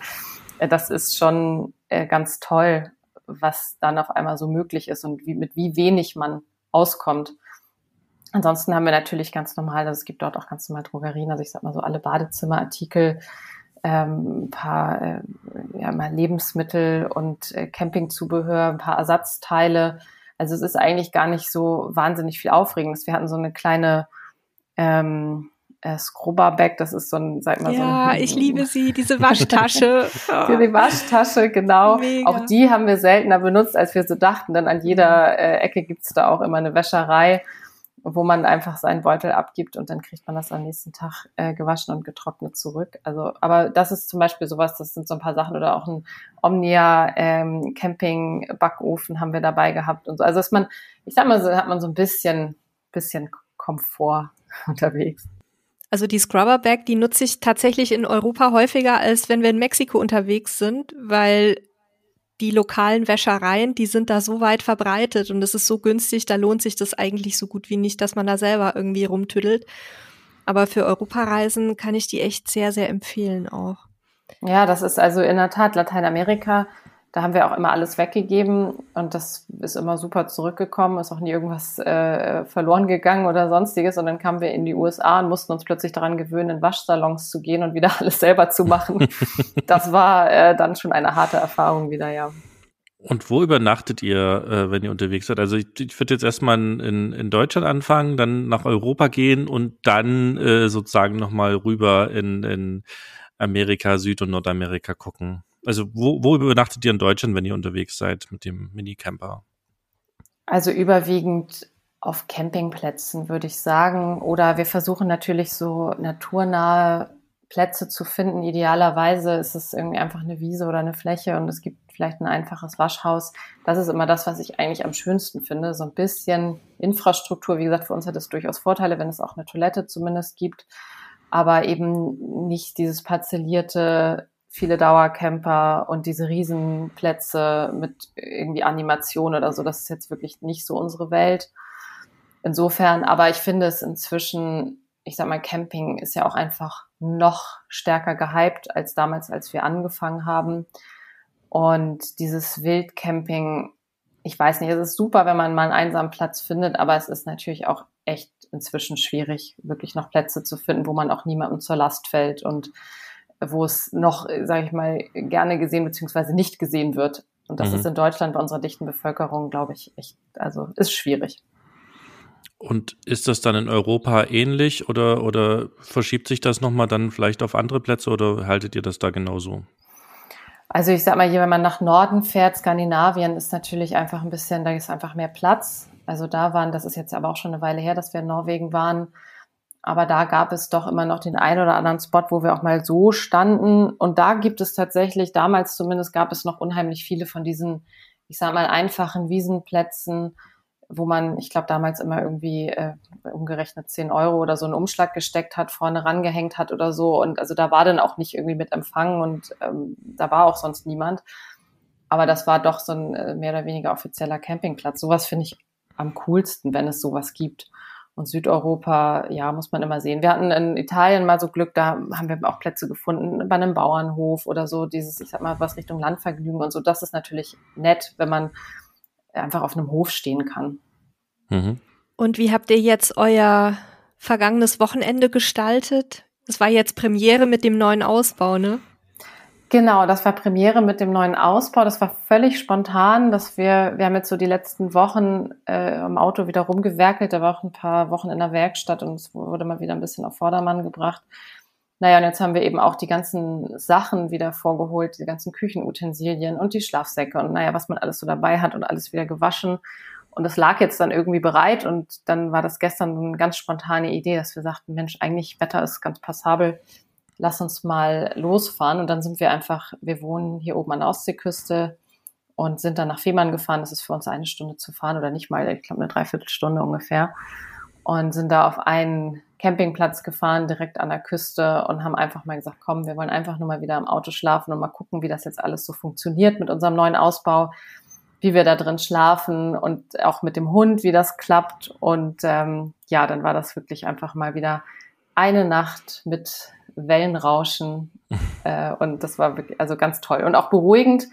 äh, das ist schon äh, ganz toll, was dann auf einmal so möglich ist und wie, mit wie wenig man auskommt. Ansonsten haben wir natürlich ganz normal, also es gibt dort auch ganz normal Drogerien, also ich sag mal so alle Badezimmerartikel, ähm, ein paar äh, ja, mal Lebensmittel und äh, Campingzubehör, ein paar Ersatzteile. Also es ist eigentlich gar nicht so wahnsinnig viel Aufregendes. Wir hatten so eine kleine ähm, äh, Scrubber-Bag, das ist so ein, sag mal ja, so ein... Ja, ich liebe sie, diese Waschtasche. die Waschtasche, genau. Mega. Auch die haben wir seltener benutzt, als wir so dachten, denn an jeder äh, Ecke gibt's da auch immer eine Wäscherei wo man einfach seinen Beutel abgibt und dann kriegt man das am nächsten Tag äh, gewaschen und getrocknet zurück. Also, aber das ist zum Beispiel sowas, das sind so ein paar Sachen oder auch ein Omnia ähm, Camping Backofen haben wir dabei gehabt und so. Also, dass man, ich sag mal, so hat man so ein bisschen, bisschen Komfort unterwegs. Also die Scrubber Bag, die nutze ich tatsächlich in Europa häufiger, als wenn wir in Mexiko unterwegs sind, weil die lokalen Wäschereien, die sind da so weit verbreitet und es ist so günstig, da lohnt sich das eigentlich so gut wie nicht, dass man da selber irgendwie rumtüdelt. Aber für Europareisen kann ich die echt sehr, sehr empfehlen auch. Ja, das ist also in der Tat Lateinamerika. Da haben wir auch immer alles weggegeben und das ist immer super zurückgekommen, ist auch nie irgendwas äh, verloren gegangen oder sonstiges. Und dann kamen wir in die USA und mussten uns plötzlich daran gewöhnen, in Waschsalons zu gehen und wieder alles selber zu machen. das war äh, dann schon eine harte Erfahrung wieder, ja. Und wo übernachtet ihr, äh, wenn ihr unterwegs seid? Also ich, ich würde jetzt erstmal in, in Deutschland anfangen, dann nach Europa gehen und dann äh, sozusagen nochmal rüber in, in Amerika, Süd- und Nordamerika gucken. Also wo, wo übernachtet ihr in Deutschland, wenn ihr unterwegs seid mit dem Minicamper? Also überwiegend auf Campingplätzen, würde ich sagen. Oder wir versuchen natürlich so naturnahe Plätze zu finden. Idealerweise ist es irgendwie einfach eine Wiese oder eine Fläche und es gibt vielleicht ein einfaches Waschhaus. Das ist immer das, was ich eigentlich am schönsten finde. So ein bisschen Infrastruktur. Wie gesagt, für uns hat es durchaus Vorteile, wenn es auch eine Toilette zumindest gibt. Aber eben nicht dieses parzellierte viele Dauercamper und diese Riesenplätze mit irgendwie Animation oder so, das ist jetzt wirklich nicht so unsere Welt. Insofern, aber ich finde es inzwischen, ich sag mal, Camping ist ja auch einfach noch stärker gehypt als damals, als wir angefangen haben. Und dieses Wildcamping, ich weiß nicht, es ist super, wenn man mal einen einsamen Platz findet, aber es ist natürlich auch echt inzwischen schwierig, wirklich noch Plätze zu finden, wo man auch niemandem zur Last fällt und wo es noch, sage ich mal, gerne gesehen bzw. nicht gesehen wird. Und das mhm. ist in Deutschland bei unserer dichten Bevölkerung, glaube ich, echt, also ist schwierig. Und ist das dann in Europa ähnlich oder, oder verschiebt sich das nochmal dann vielleicht auf andere Plätze oder haltet ihr das da genauso? Also ich sag mal, hier, wenn man nach Norden fährt, Skandinavien ist natürlich einfach ein bisschen, da ist einfach mehr Platz. Also da waren, das ist jetzt aber auch schon eine Weile her, dass wir in Norwegen waren. Aber da gab es doch immer noch den einen oder anderen Spot, wo wir auch mal so standen. Und da gibt es tatsächlich, damals zumindest gab es noch unheimlich viele von diesen, ich sag mal, einfachen Wiesenplätzen, wo man, ich glaube, damals immer irgendwie äh, umgerechnet 10 Euro oder so einen Umschlag gesteckt hat, vorne rangehängt hat oder so. Und also da war dann auch nicht irgendwie mit Empfang und ähm, da war auch sonst niemand. Aber das war doch so ein äh, mehr oder weniger offizieller Campingplatz. Sowas finde ich am coolsten, wenn es sowas gibt. Und Südeuropa, ja, muss man immer sehen. Wir hatten in Italien mal so Glück, da haben wir auch Plätze gefunden bei einem Bauernhof oder so, dieses, ich sag mal, was Richtung Landvergnügen und so. Das ist natürlich nett, wenn man einfach auf einem Hof stehen kann. Mhm. Und wie habt ihr jetzt euer vergangenes Wochenende gestaltet? Das war jetzt Premiere mit dem neuen Ausbau, ne? Genau, das war Premiere mit dem neuen Ausbau. Das war völlig spontan, dass wir, wir haben jetzt so die letzten Wochen äh, im Auto wieder rumgewerkelt. Da war auch ein paar Wochen in der Werkstatt und es wurde mal wieder ein bisschen auf Vordermann gebracht. Naja, und jetzt haben wir eben auch die ganzen Sachen wieder vorgeholt, die ganzen Küchenutensilien und die Schlafsäcke und naja, was man alles so dabei hat und alles wieder gewaschen. Und das lag jetzt dann irgendwie bereit und dann war das gestern eine ganz spontane Idee, dass wir sagten, Mensch, eigentlich Wetter ist ganz passabel, lass uns mal losfahren. Und dann sind wir einfach, wir wohnen hier oben an der Ostseeküste und sind dann nach Fehmarn gefahren. Das ist für uns eine Stunde zu fahren oder nicht mal, ich glaube eine Dreiviertelstunde ungefähr. Und sind da auf einen Campingplatz gefahren, direkt an der Küste und haben einfach mal gesagt, komm, wir wollen einfach nur mal wieder im Auto schlafen und mal gucken, wie das jetzt alles so funktioniert mit unserem neuen Ausbau, wie wir da drin schlafen und auch mit dem Hund, wie das klappt. Und ähm, ja, dann war das wirklich einfach mal wieder eine Nacht mit Wellenrauschen äh, und das war wirklich also ganz toll und auch beruhigend,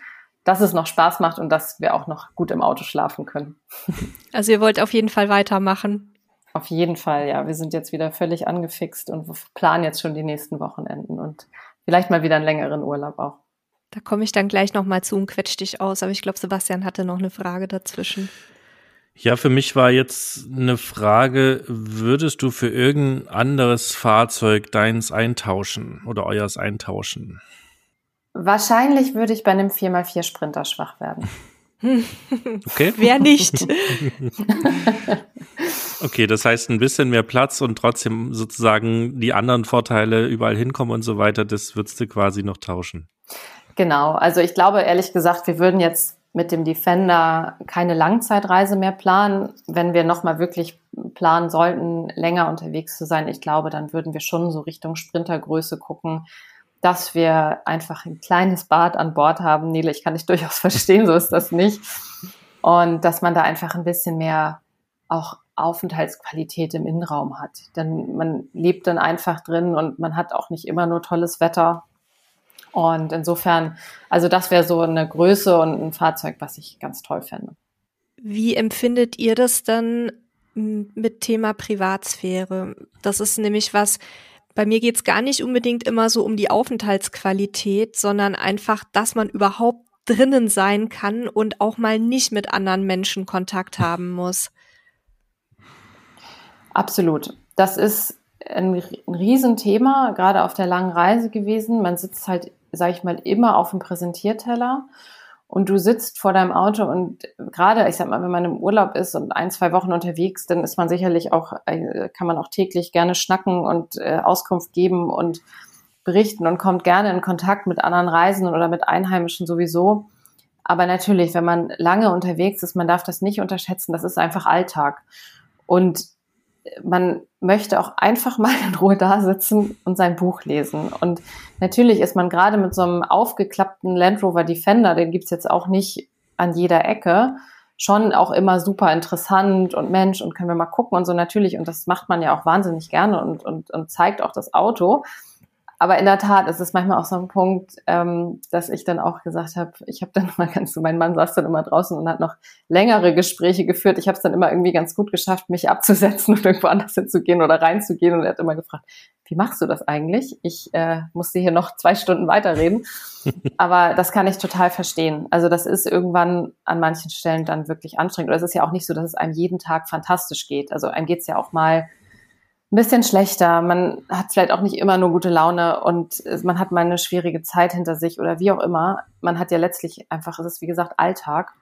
dass es noch Spaß macht und dass wir auch noch gut im Auto schlafen können. Also ihr wollt auf jeden Fall weitermachen. Auf jeden Fall, ja. Wir sind jetzt wieder völlig angefixt und planen jetzt schon die nächsten Wochenenden und vielleicht mal wieder einen längeren Urlaub auch. Da komme ich dann gleich nochmal zu und quetsch dich aus. Aber ich glaube, Sebastian hatte noch eine Frage dazwischen. Ja, für mich war jetzt eine Frage, würdest du für irgendein anderes Fahrzeug deins eintauschen oder euers eintauschen? Wahrscheinlich würde ich bei einem 4x4 Sprinter schwach werden. Okay. Wer nicht? okay, das heißt ein bisschen mehr Platz und trotzdem sozusagen die anderen Vorteile überall hinkommen und so weiter, das würdest du quasi noch tauschen. Genau, also ich glaube ehrlich gesagt, wir würden jetzt mit dem Defender keine Langzeitreise mehr planen. Wenn wir nochmal wirklich planen sollten, länger unterwegs zu sein, ich glaube, dann würden wir schon so Richtung Sprintergröße gucken dass wir einfach ein kleines Bad an Bord haben. Nele, ich kann dich durchaus verstehen, so ist das nicht. Und dass man da einfach ein bisschen mehr auch Aufenthaltsqualität im Innenraum hat. Denn man lebt dann einfach drin und man hat auch nicht immer nur tolles Wetter. Und insofern, also das wäre so eine Größe und ein Fahrzeug, was ich ganz toll fände. Wie empfindet ihr das dann mit Thema Privatsphäre? Das ist nämlich was, bei mir geht's gar nicht unbedingt immer so um die Aufenthaltsqualität, sondern einfach, dass man überhaupt drinnen sein kann und auch mal nicht mit anderen Menschen Kontakt haben muss. Absolut. Das ist ein, ein Riesenthema, gerade auf der langen Reise gewesen. Man sitzt halt, sage ich mal, immer auf dem Präsentierteller und du sitzt vor deinem Auto und gerade, ich sag mal, wenn man im Urlaub ist und ein, zwei Wochen unterwegs, dann ist man sicherlich auch, äh, kann man auch täglich gerne schnacken und äh, Auskunft geben und berichten und kommt gerne in Kontakt mit anderen Reisenden oder mit Einheimischen sowieso. Aber natürlich, wenn man lange unterwegs ist, man darf das nicht unterschätzen, das ist einfach Alltag. Und man möchte auch einfach mal in Ruhe da sitzen und sein Buch lesen. Und natürlich ist man gerade mit so einem aufgeklappten Land Rover Defender, den gibt's jetzt auch nicht an jeder Ecke, schon auch immer super interessant und Mensch und können wir mal gucken und so natürlich. Und das macht man ja auch wahnsinnig gerne und, und, und zeigt auch das Auto. Aber in der Tat ist es manchmal auch so ein Punkt, ähm, dass ich dann auch gesagt habe, ich habe dann mal ganz so, mein Mann saß dann immer draußen und hat noch längere Gespräche geführt. Ich habe es dann immer irgendwie ganz gut geschafft, mich abzusetzen und irgendwo anders hinzugehen oder reinzugehen. Und er hat immer gefragt, wie machst du das eigentlich? Ich äh, musste hier noch zwei Stunden weiterreden. Aber das kann ich total verstehen. Also das ist irgendwann an manchen Stellen dann wirklich anstrengend. Oder es ist ja auch nicht so, dass es einem jeden Tag fantastisch geht. Also einem geht's ja auch mal ein bisschen schlechter. Man hat vielleicht auch nicht immer nur gute Laune und man hat mal eine schwierige Zeit hinter sich oder wie auch immer. Man hat ja letztlich einfach, es ist wie gesagt Alltag.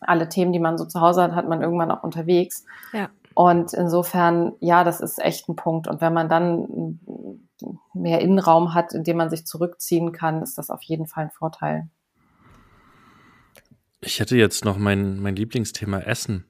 Alle Themen, die man so zu Hause hat, hat man irgendwann auch unterwegs. Ja. Und insofern, ja, das ist echt ein Punkt. Und wenn man dann mehr Innenraum hat, in dem man sich zurückziehen kann, ist das auf jeden Fall ein Vorteil. Ich hätte jetzt noch mein, mein Lieblingsthema Essen.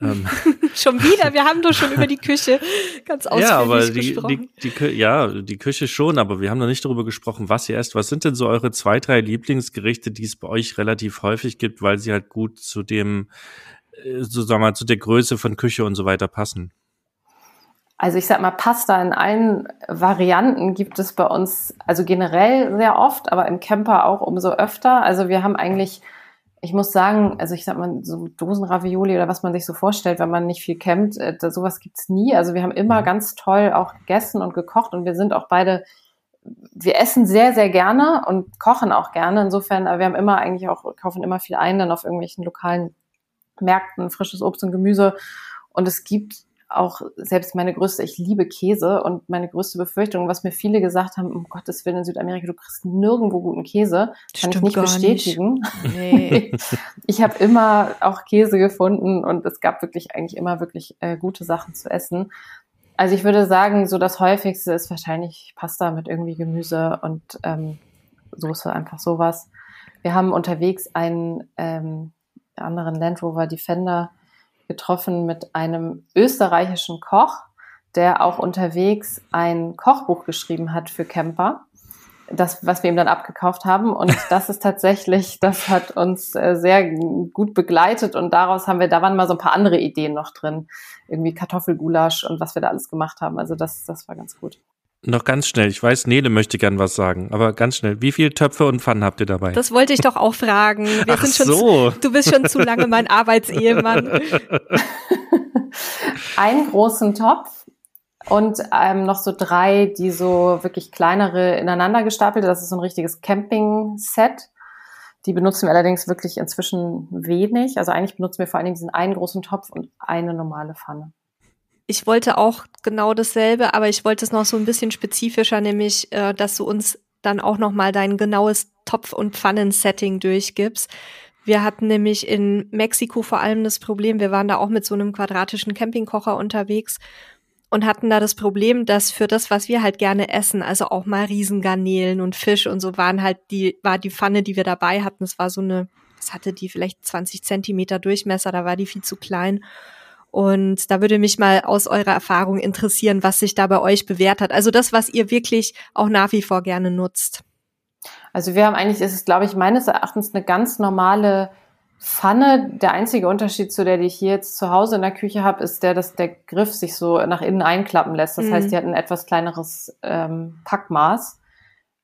Ähm. schon wieder, wir haben doch schon über die Küche ganz ausführlich ja, aber die, gesprochen. Die, die, ja, die Küche schon, aber wir haben noch nicht darüber gesprochen, was ihr esst. Was sind denn so eure zwei, drei Lieblingsgerichte, die es bei euch relativ häufig gibt, weil sie halt gut zu dem, äh, so sagen wir mal, zu der Größe von Küche und so weiter passen? Also ich sag mal, Pasta in allen Varianten gibt es bei uns, also generell sehr oft, aber im Camper auch umso öfter. Also wir haben eigentlich ich muss sagen, also ich sag mal, so Dosenravioli oder was man sich so vorstellt, wenn man nicht viel campt, äh, sowas gibt's nie. Also wir haben immer mhm. ganz toll auch gegessen und gekocht und wir sind auch beide, wir essen sehr, sehr gerne und kochen auch gerne. Insofern, wir haben immer eigentlich auch, kaufen immer viel ein, dann auf irgendwelchen lokalen Märkten, frisches Obst und Gemüse. Und es gibt auch selbst meine größte, ich liebe Käse und meine größte Befürchtung, was mir viele gesagt haben, um Gottes Willen in Südamerika, du kriegst nirgendwo guten Käse, kann Stimmt ich nicht bestätigen. Nicht. Nee. ich habe immer auch Käse gefunden und es gab wirklich eigentlich immer wirklich äh, gute Sachen zu essen. Also ich würde sagen, so das häufigste ist wahrscheinlich Pasta mit irgendwie Gemüse und ähm, Soße, einfach sowas. Wir haben unterwegs einen ähm, anderen Land Rover Defender getroffen mit einem österreichischen Koch, der auch unterwegs ein Kochbuch geschrieben hat für Camper. Das, was wir ihm dann abgekauft haben. Und das ist tatsächlich, das hat uns äh, sehr gut begleitet. Und daraus haben wir, da waren mal so ein paar andere Ideen noch drin. Irgendwie Kartoffelgulasch und was wir da alles gemacht haben. Also das, das war ganz gut. Noch ganz schnell, ich weiß, Nele möchte gern was sagen, aber ganz schnell, wie viele Töpfe und Pfannen habt ihr dabei? Das wollte ich doch auch fragen. Wir Ach so. Zu, du bist schon zu lange mein Arbeitsehemann. Einen großen Topf und ähm, noch so drei, die so wirklich kleinere ineinander gestapelt. Das ist so ein richtiges Camping-Set. Die benutzen wir allerdings wirklich inzwischen wenig. Also eigentlich benutzen wir vor allen Dingen diesen einen großen Topf und eine normale Pfanne ich wollte auch genau dasselbe, aber ich wollte es noch so ein bisschen spezifischer, nämlich, äh, dass du uns dann auch noch mal dein genaues Topf- und Pfannen-Setting durchgibst. Wir hatten nämlich in Mexiko vor allem das Problem, wir waren da auch mit so einem quadratischen Campingkocher unterwegs und hatten da das Problem, dass für das, was wir halt gerne essen, also auch mal Riesengarnelen und Fisch und so waren halt die, war die Pfanne, die wir dabei hatten, es war so eine, das hatte die vielleicht 20 Zentimeter Durchmesser, da war die viel zu klein. Und da würde mich mal aus eurer Erfahrung interessieren, was sich da bei euch bewährt hat. Also das, was ihr wirklich auch nach wie vor gerne nutzt. Also wir haben eigentlich, ist es glaube ich meines Erachtens eine ganz normale Pfanne. Der einzige Unterschied zu der, die ich hier jetzt zu Hause in der Küche habe, ist der, dass der Griff sich so nach innen einklappen lässt. Das mhm. heißt, die hat ein etwas kleineres ähm, Packmaß.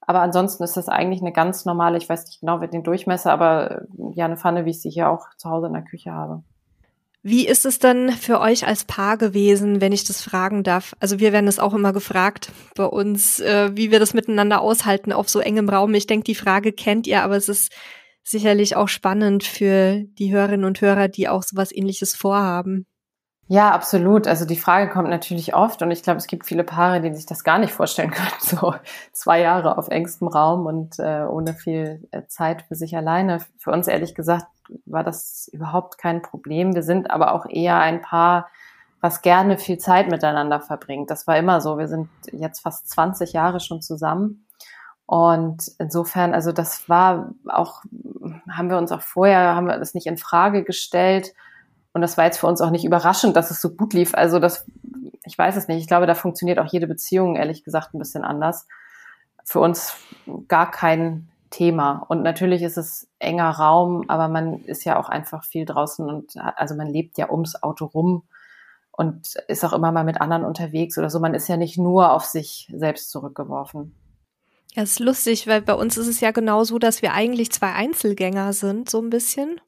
Aber ansonsten ist das eigentlich eine ganz normale, ich weiß nicht genau den Durchmesser, aber ja, eine Pfanne, wie ich sie hier auch zu Hause in der Küche habe. Wie ist es denn für euch als Paar gewesen, wenn ich das fragen darf? Also wir werden es auch immer gefragt bei uns, äh, wie wir das miteinander aushalten auf so engem Raum. Ich denke, die Frage kennt ihr, aber es ist sicherlich auch spannend für die Hörerinnen und Hörer, die auch sowas ähnliches vorhaben. Ja, absolut. Also die Frage kommt natürlich oft und ich glaube, es gibt viele Paare, die sich das gar nicht vorstellen können. So zwei Jahre auf engstem Raum und äh, ohne viel äh, Zeit für sich alleine. Für uns ehrlich gesagt war das überhaupt kein Problem. Wir sind aber auch eher ein Paar, was gerne viel Zeit miteinander verbringt. Das war immer so. Wir sind jetzt fast 20 Jahre schon zusammen. Und insofern, also das war auch, haben wir uns auch vorher, haben wir das nicht in Frage gestellt und das war jetzt für uns auch nicht überraschend, dass es so gut lief. Also das, ich weiß es nicht. Ich glaube, da funktioniert auch jede Beziehung, ehrlich gesagt, ein bisschen anders. Für uns gar kein Thema. Und natürlich ist es enger Raum, aber man ist ja auch einfach viel draußen und also man lebt ja ums Auto rum und ist auch immer mal mit anderen unterwegs oder so. Man ist ja nicht nur auf sich selbst zurückgeworfen. Ja, ist lustig, weil bei uns ist es ja genau so, dass wir eigentlich zwei Einzelgänger sind, so ein bisschen.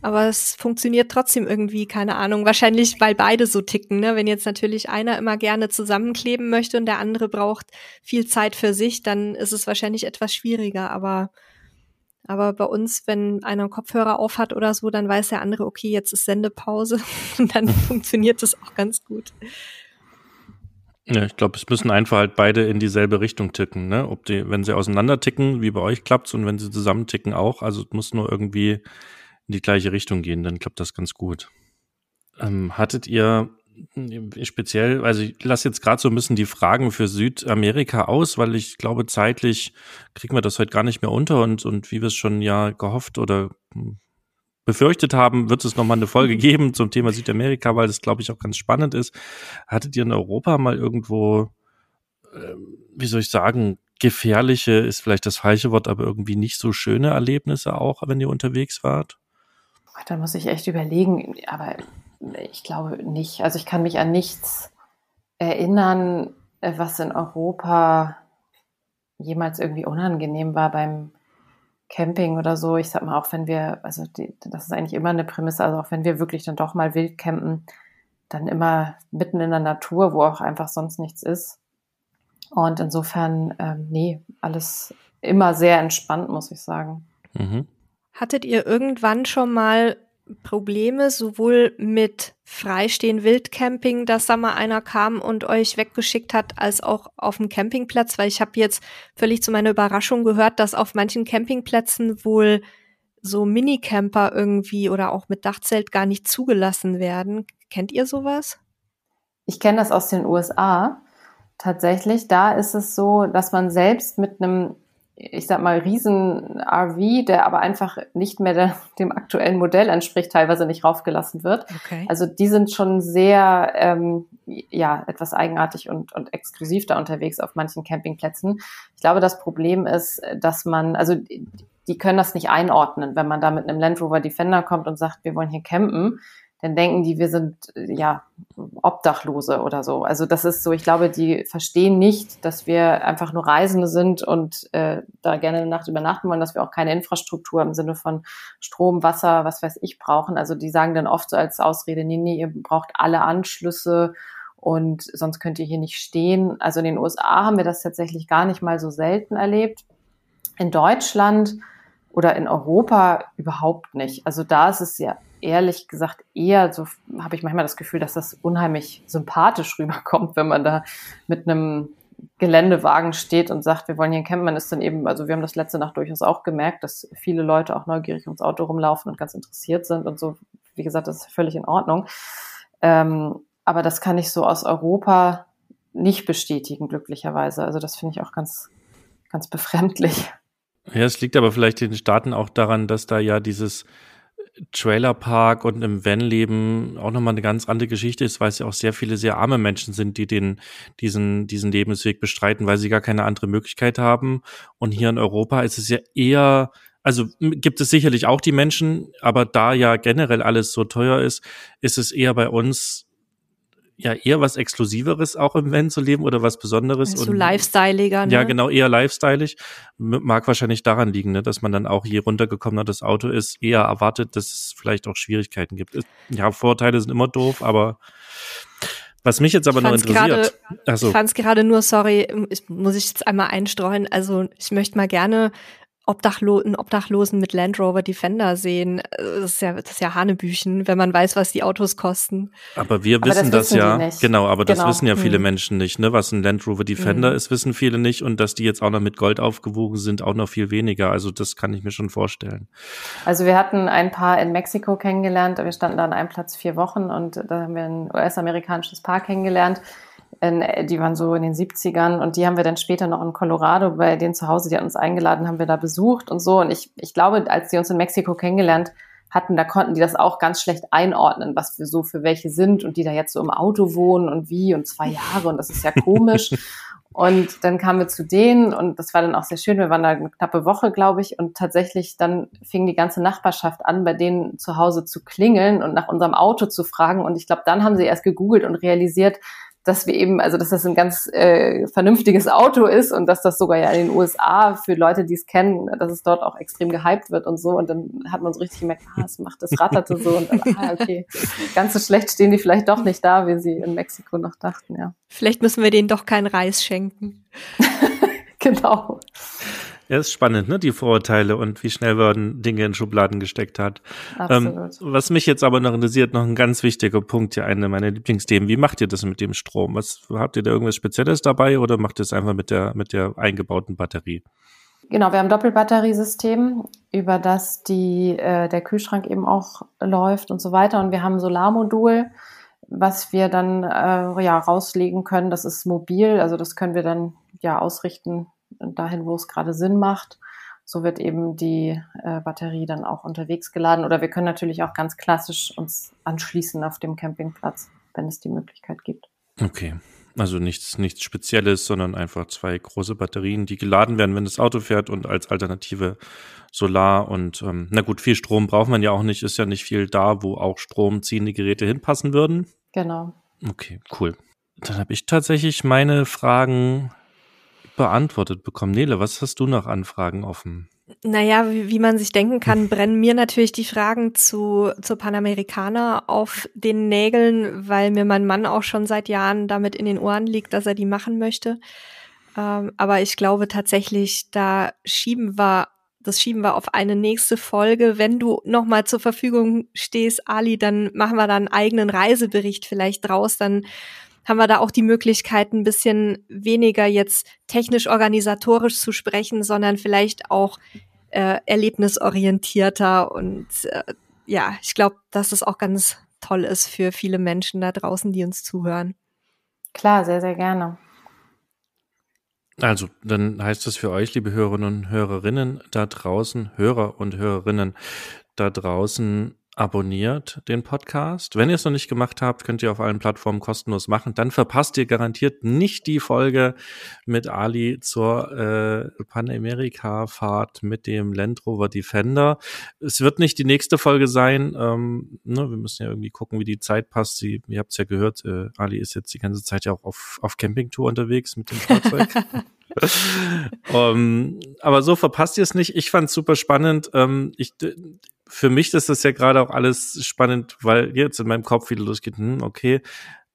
Aber es funktioniert trotzdem irgendwie, keine Ahnung. Wahrscheinlich, weil beide so ticken, ne? Wenn jetzt natürlich einer immer gerne zusammenkleben möchte und der andere braucht viel Zeit für sich, dann ist es wahrscheinlich etwas schwieriger. Aber, aber bei uns, wenn einer einen Kopfhörer aufhat oder so, dann weiß der andere, okay, jetzt ist Sendepause und dann funktioniert das auch ganz gut. Ja, ich glaube, es müssen einfach halt beide in dieselbe Richtung ticken, ne? Ob die, wenn sie auseinander ticken, wie bei euch klappt's und wenn sie zusammen ticken auch. Also es muss nur irgendwie in die gleiche Richtung gehen, dann klappt das ganz gut. Ähm, hattet ihr speziell, also ich lasse jetzt gerade so ein bisschen die Fragen für Südamerika aus, weil ich glaube, zeitlich kriegen wir das heute gar nicht mehr unter und, und wie wir es schon ja gehofft oder befürchtet haben, wird es nochmal eine Folge mhm. geben zum Thema Südamerika, weil das, glaube ich, auch ganz spannend ist. Hattet ihr in Europa mal irgendwo, äh, wie soll ich sagen, gefährliche ist vielleicht das falsche Wort, aber irgendwie nicht so schöne Erlebnisse auch, wenn ihr unterwegs wart? Da muss ich echt überlegen, aber ich glaube nicht. Also ich kann mich an nichts erinnern, äh, was in Europa jemals irgendwie unangenehm war beim Camping oder so, ich sag mal, auch wenn wir, also die, das ist eigentlich immer eine Prämisse, also auch wenn wir wirklich dann doch mal wild campen, dann immer mitten in der Natur, wo auch einfach sonst nichts ist. Und insofern, ähm, nee, alles immer sehr entspannt, muss ich sagen. Mhm. Hattet ihr irgendwann schon mal Probleme, sowohl mit Freistehen Wildcamping, dass da mal einer kam und euch weggeschickt hat, als auch auf dem Campingplatz, weil ich habe jetzt völlig zu meiner Überraschung gehört, dass auf manchen Campingplätzen wohl so Minicamper irgendwie oder auch mit Dachzelt gar nicht zugelassen werden. Kennt ihr sowas? Ich kenne das aus den USA. Tatsächlich, da ist es so, dass man selbst mit einem ich sag mal, riesen RV, der aber einfach nicht mehr der, dem aktuellen Modell entspricht, teilweise nicht raufgelassen wird. Okay. Also die sind schon sehr, ähm, ja, etwas eigenartig und, und exklusiv da unterwegs auf manchen Campingplätzen. Ich glaube, das Problem ist, dass man, also die können das nicht einordnen, wenn man da mit einem Land Rover Defender kommt und sagt, wir wollen hier campen dann denken die, wir sind ja Obdachlose oder so. Also das ist so, ich glaube, die verstehen nicht, dass wir einfach nur Reisende sind und äh, da gerne eine Nacht übernachten wollen, dass wir auch keine Infrastruktur im Sinne von Strom, Wasser, was weiß ich brauchen. Also die sagen dann oft so als Ausrede, nee, nee, ihr braucht alle Anschlüsse und sonst könnt ihr hier nicht stehen. Also in den USA haben wir das tatsächlich gar nicht mal so selten erlebt. In Deutschland oder in Europa überhaupt nicht. Also da ist es ja ehrlich gesagt eher so, habe ich manchmal das Gefühl, dass das unheimlich sympathisch rüberkommt, wenn man da mit einem Geländewagen steht und sagt, wir wollen hier campen, man ist dann eben, also wir haben das letzte Nacht durchaus auch gemerkt, dass viele Leute auch neugierig ums Auto rumlaufen und ganz interessiert sind und so, wie gesagt, das ist völlig in Ordnung. Ähm, aber das kann ich so aus Europa nicht bestätigen, glücklicherweise. Also das finde ich auch ganz, ganz befremdlich. Ja, es liegt aber vielleicht den Staaten auch daran, dass da ja dieses Trailerpark und im Van-Leben auch nochmal eine ganz andere Geschichte ist, weil es ja auch sehr viele sehr arme Menschen sind, die den, diesen, diesen Lebensweg bestreiten, weil sie gar keine andere Möglichkeit haben. Und hier in Europa ist es ja eher, also gibt es sicherlich auch die Menschen, aber da ja generell alles so teuer ist, ist es eher bei uns ja eher was Exklusiveres auch im Van zu leben oder was Besonderes. So lifestyleiger, ne? Ja, genau, eher lifestyleig. Mag wahrscheinlich daran liegen, ne, dass man dann auch je runtergekommener das Auto ist, eher erwartet, dass es vielleicht auch Schwierigkeiten gibt. Ja, Vorteile sind immer doof, aber was mich jetzt aber noch interessiert. Grade, so. Ich fand es gerade nur, sorry, muss ich jetzt einmal einstreuen. Also ich möchte mal gerne Obdachlo einen Obdachlosen mit Land Rover Defender sehen. Das ist ja, das ist ja Hanebüchen, wenn man weiß, was die Autos kosten. Aber wir wissen das, das wissen ja, genau, aber genau. das wissen ja viele hm. Menschen nicht, ne? Was ein Land Rover Defender hm. ist, wissen viele nicht und dass die jetzt auch noch mit Gold aufgewogen sind, auch noch viel weniger. Also das kann ich mir schon vorstellen. Also wir hatten ein Paar in Mexiko kennengelernt, wir standen da an einem Platz vier Wochen und da haben wir ein US-amerikanisches Paar kennengelernt in, die waren so in den 70ern und die haben wir dann später noch in Colorado bei denen zu Hause, die hatten uns eingeladen, haben wir da besucht und so. Und ich, ich glaube, als die uns in Mexiko kennengelernt hatten, da konnten die das auch ganz schlecht einordnen, was wir so für welche sind und die da jetzt so im Auto wohnen und wie und zwei Jahre und das ist ja komisch. und dann kamen wir zu denen und das war dann auch sehr schön. Wir waren da eine knappe Woche, glaube ich, und tatsächlich dann fing die ganze Nachbarschaft an, bei denen zu Hause zu klingeln und nach unserem Auto zu fragen. Und ich glaube, dann haben sie erst gegoogelt und realisiert, dass wir eben, also dass das ein ganz äh, vernünftiges Auto ist und dass das sogar ja in den USA für Leute, die es kennen, dass es dort auch extrem gehypt wird und so. Und dann hat man so richtig gemerkt, ah, es macht das ratterte so und dann, ah, okay, ganz so schlecht stehen die vielleicht doch nicht da, wie sie in Mexiko noch dachten, ja. Vielleicht müssen wir denen doch keinen Reis schenken. genau. Ja, ist spannend, ne? Die Vorurteile und wie schnell man Dinge in Schubladen gesteckt hat. Ähm, was mich jetzt aber noch interessiert, noch ein ganz wichtiger Punkt, ja, eine meiner Lieblingsthemen. Wie macht ihr das mit dem Strom? Was habt ihr da irgendwas Spezielles dabei oder macht ihr es einfach mit der, mit der eingebauten Batterie? Genau, wir haben ein Doppelbatteriesystem, über das die, äh, der Kühlschrank eben auch läuft und so weiter. Und wir haben ein Solarmodul, was wir dann äh, ja rauslegen können. Das ist mobil, also das können wir dann ja ausrichten dahin, wo es gerade Sinn macht. So wird eben die äh, Batterie dann auch unterwegs geladen. Oder wir können natürlich auch ganz klassisch uns anschließen auf dem Campingplatz, wenn es die Möglichkeit gibt. Okay. Also nichts, nichts Spezielles, sondern einfach zwei große Batterien, die geladen werden, wenn das Auto fährt und als Alternative Solar und ähm, na gut, viel Strom braucht man ja auch nicht, ist ja nicht viel da, wo auch stromziehende Geräte hinpassen würden. Genau. Okay, cool. Dann habe ich tatsächlich meine Fragen beantwortet bekommen. Nele, was hast du noch an Fragen offen? Naja, wie, wie man sich denken kann, brennen mir natürlich die Fragen zu, zu Panamericana auf den Nägeln, weil mir mein Mann auch schon seit Jahren damit in den Ohren liegt, dass er die machen möchte. Ähm, aber ich glaube tatsächlich, da schieben wir, das schieben wir auf eine nächste Folge. Wenn du nochmal zur Verfügung stehst, Ali, dann machen wir da einen eigenen Reisebericht vielleicht draus. Dann haben wir da auch die Möglichkeit, ein bisschen weniger jetzt technisch-organisatorisch zu sprechen, sondern vielleicht auch äh, erlebnisorientierter. Und äh, ja, ich glaube, dass es auch ganz toll ist für viele Menschen da draußen, die uns zuhören. Klar, sehr, sehr gerne. Also, dann heißt das für euch, liebe Hörerinnen und Hörerinnen da draußen, Hörer und Hörerinnen da draußen, abonniert den Podcast. Wenn ihr es noch nicht gemacht habt, könnt ihr auf allen Plattformen kostenlos machen. Dann verpasst ihr garantiert nicht die Folge mit Ali zur äh, Panamerika-Fahrt mit dem Land Rover Defender. Es wird nicht die nächste Folge sein. Ähm, ne, wir müssen ja irgendwie gucken, wie die Zeit passt. Sie, ihr habt es ja gehört, äh, Ali ist jetzt die ganze Zeit ja auch auf, auf Campingtour unterwegs mit dem Fahrzeug. um, aber so verpasst ihr es nicht. Ich fand es super spannend. Ähm, ich, für mich ist das ja gerade auch alles spannend, weil jetzt in meinem Kopf wieder losgeht, hm, okay,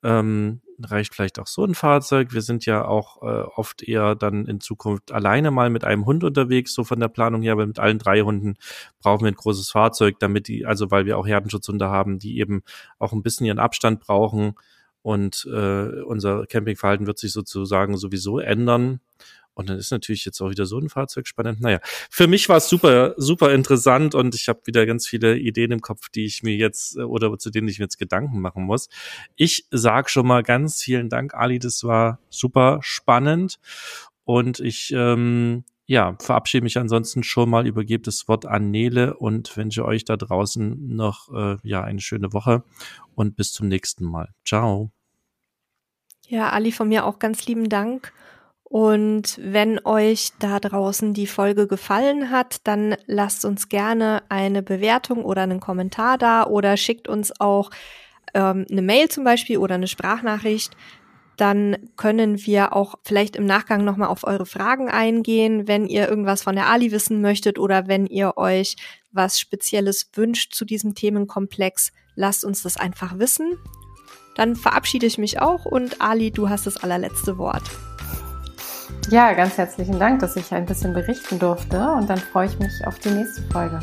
ähm, reicht vielleicht auch so ein Fahrzeug. Wir sind ja auch äh, oft eher dann in Zukunft alleine mal mit einem Hund unterwegs, so von der Planung her, aber mit allen drei Hunden brauchen wir ein großes Fahrzeug, damit die, also weil wir auch Herdenschutzhunde haben, die eben auch ein bisschen ihren Abstand brauchen und äh, unser Campingverhalten wird sich sozusagen sowieso ändern. Und dann ist natürlich jetzt auch wieder so ein Fahrzeug spannend. Naja, für mich war es super, super interessant und ich habe wieder ganz viele Ideen im Kopf, die ich mir jetzt äh, oder zu denen ich mir jetzt Gedanken machen muss. Ich sag schon mal ganz vielen Dank, Ali. Das war super spannend und ich ähm, ja, verabschiede mich ansonsten schon mal, übergebe das Wort an Nele und wünsche euch da draußen noch äh, ja eine schöne Woche und bis zum nächsten Mal. Ciao. Ja, Ali, von mir auch ganz lieben Dank. Und wenn euch da draußen die Folge gefallen hat, dann lasst uns gerne eine Bewertung oder einen Kommentar da oder schickt uns auch ähm, eine Mail zum Beispiel oder eine Sprachnachricht. Dann können wir auch vielleicht im Nachgang nochmal auf eure Fragen eingehen, wenn ihr irgendwas von der Ali wissen möchtet oder wenn ihr euch was Spezielles wünscht zu diesem Themenkomplex. Lasst uns das einfach wissen. Dann verabschiede ich mich auch und Ali, du hast das allerletzte Wort. Ja, ganz herzlichen Dank, dass ich ein bisschen berichten durfte und dann freue ich mich auf die nächste Folge.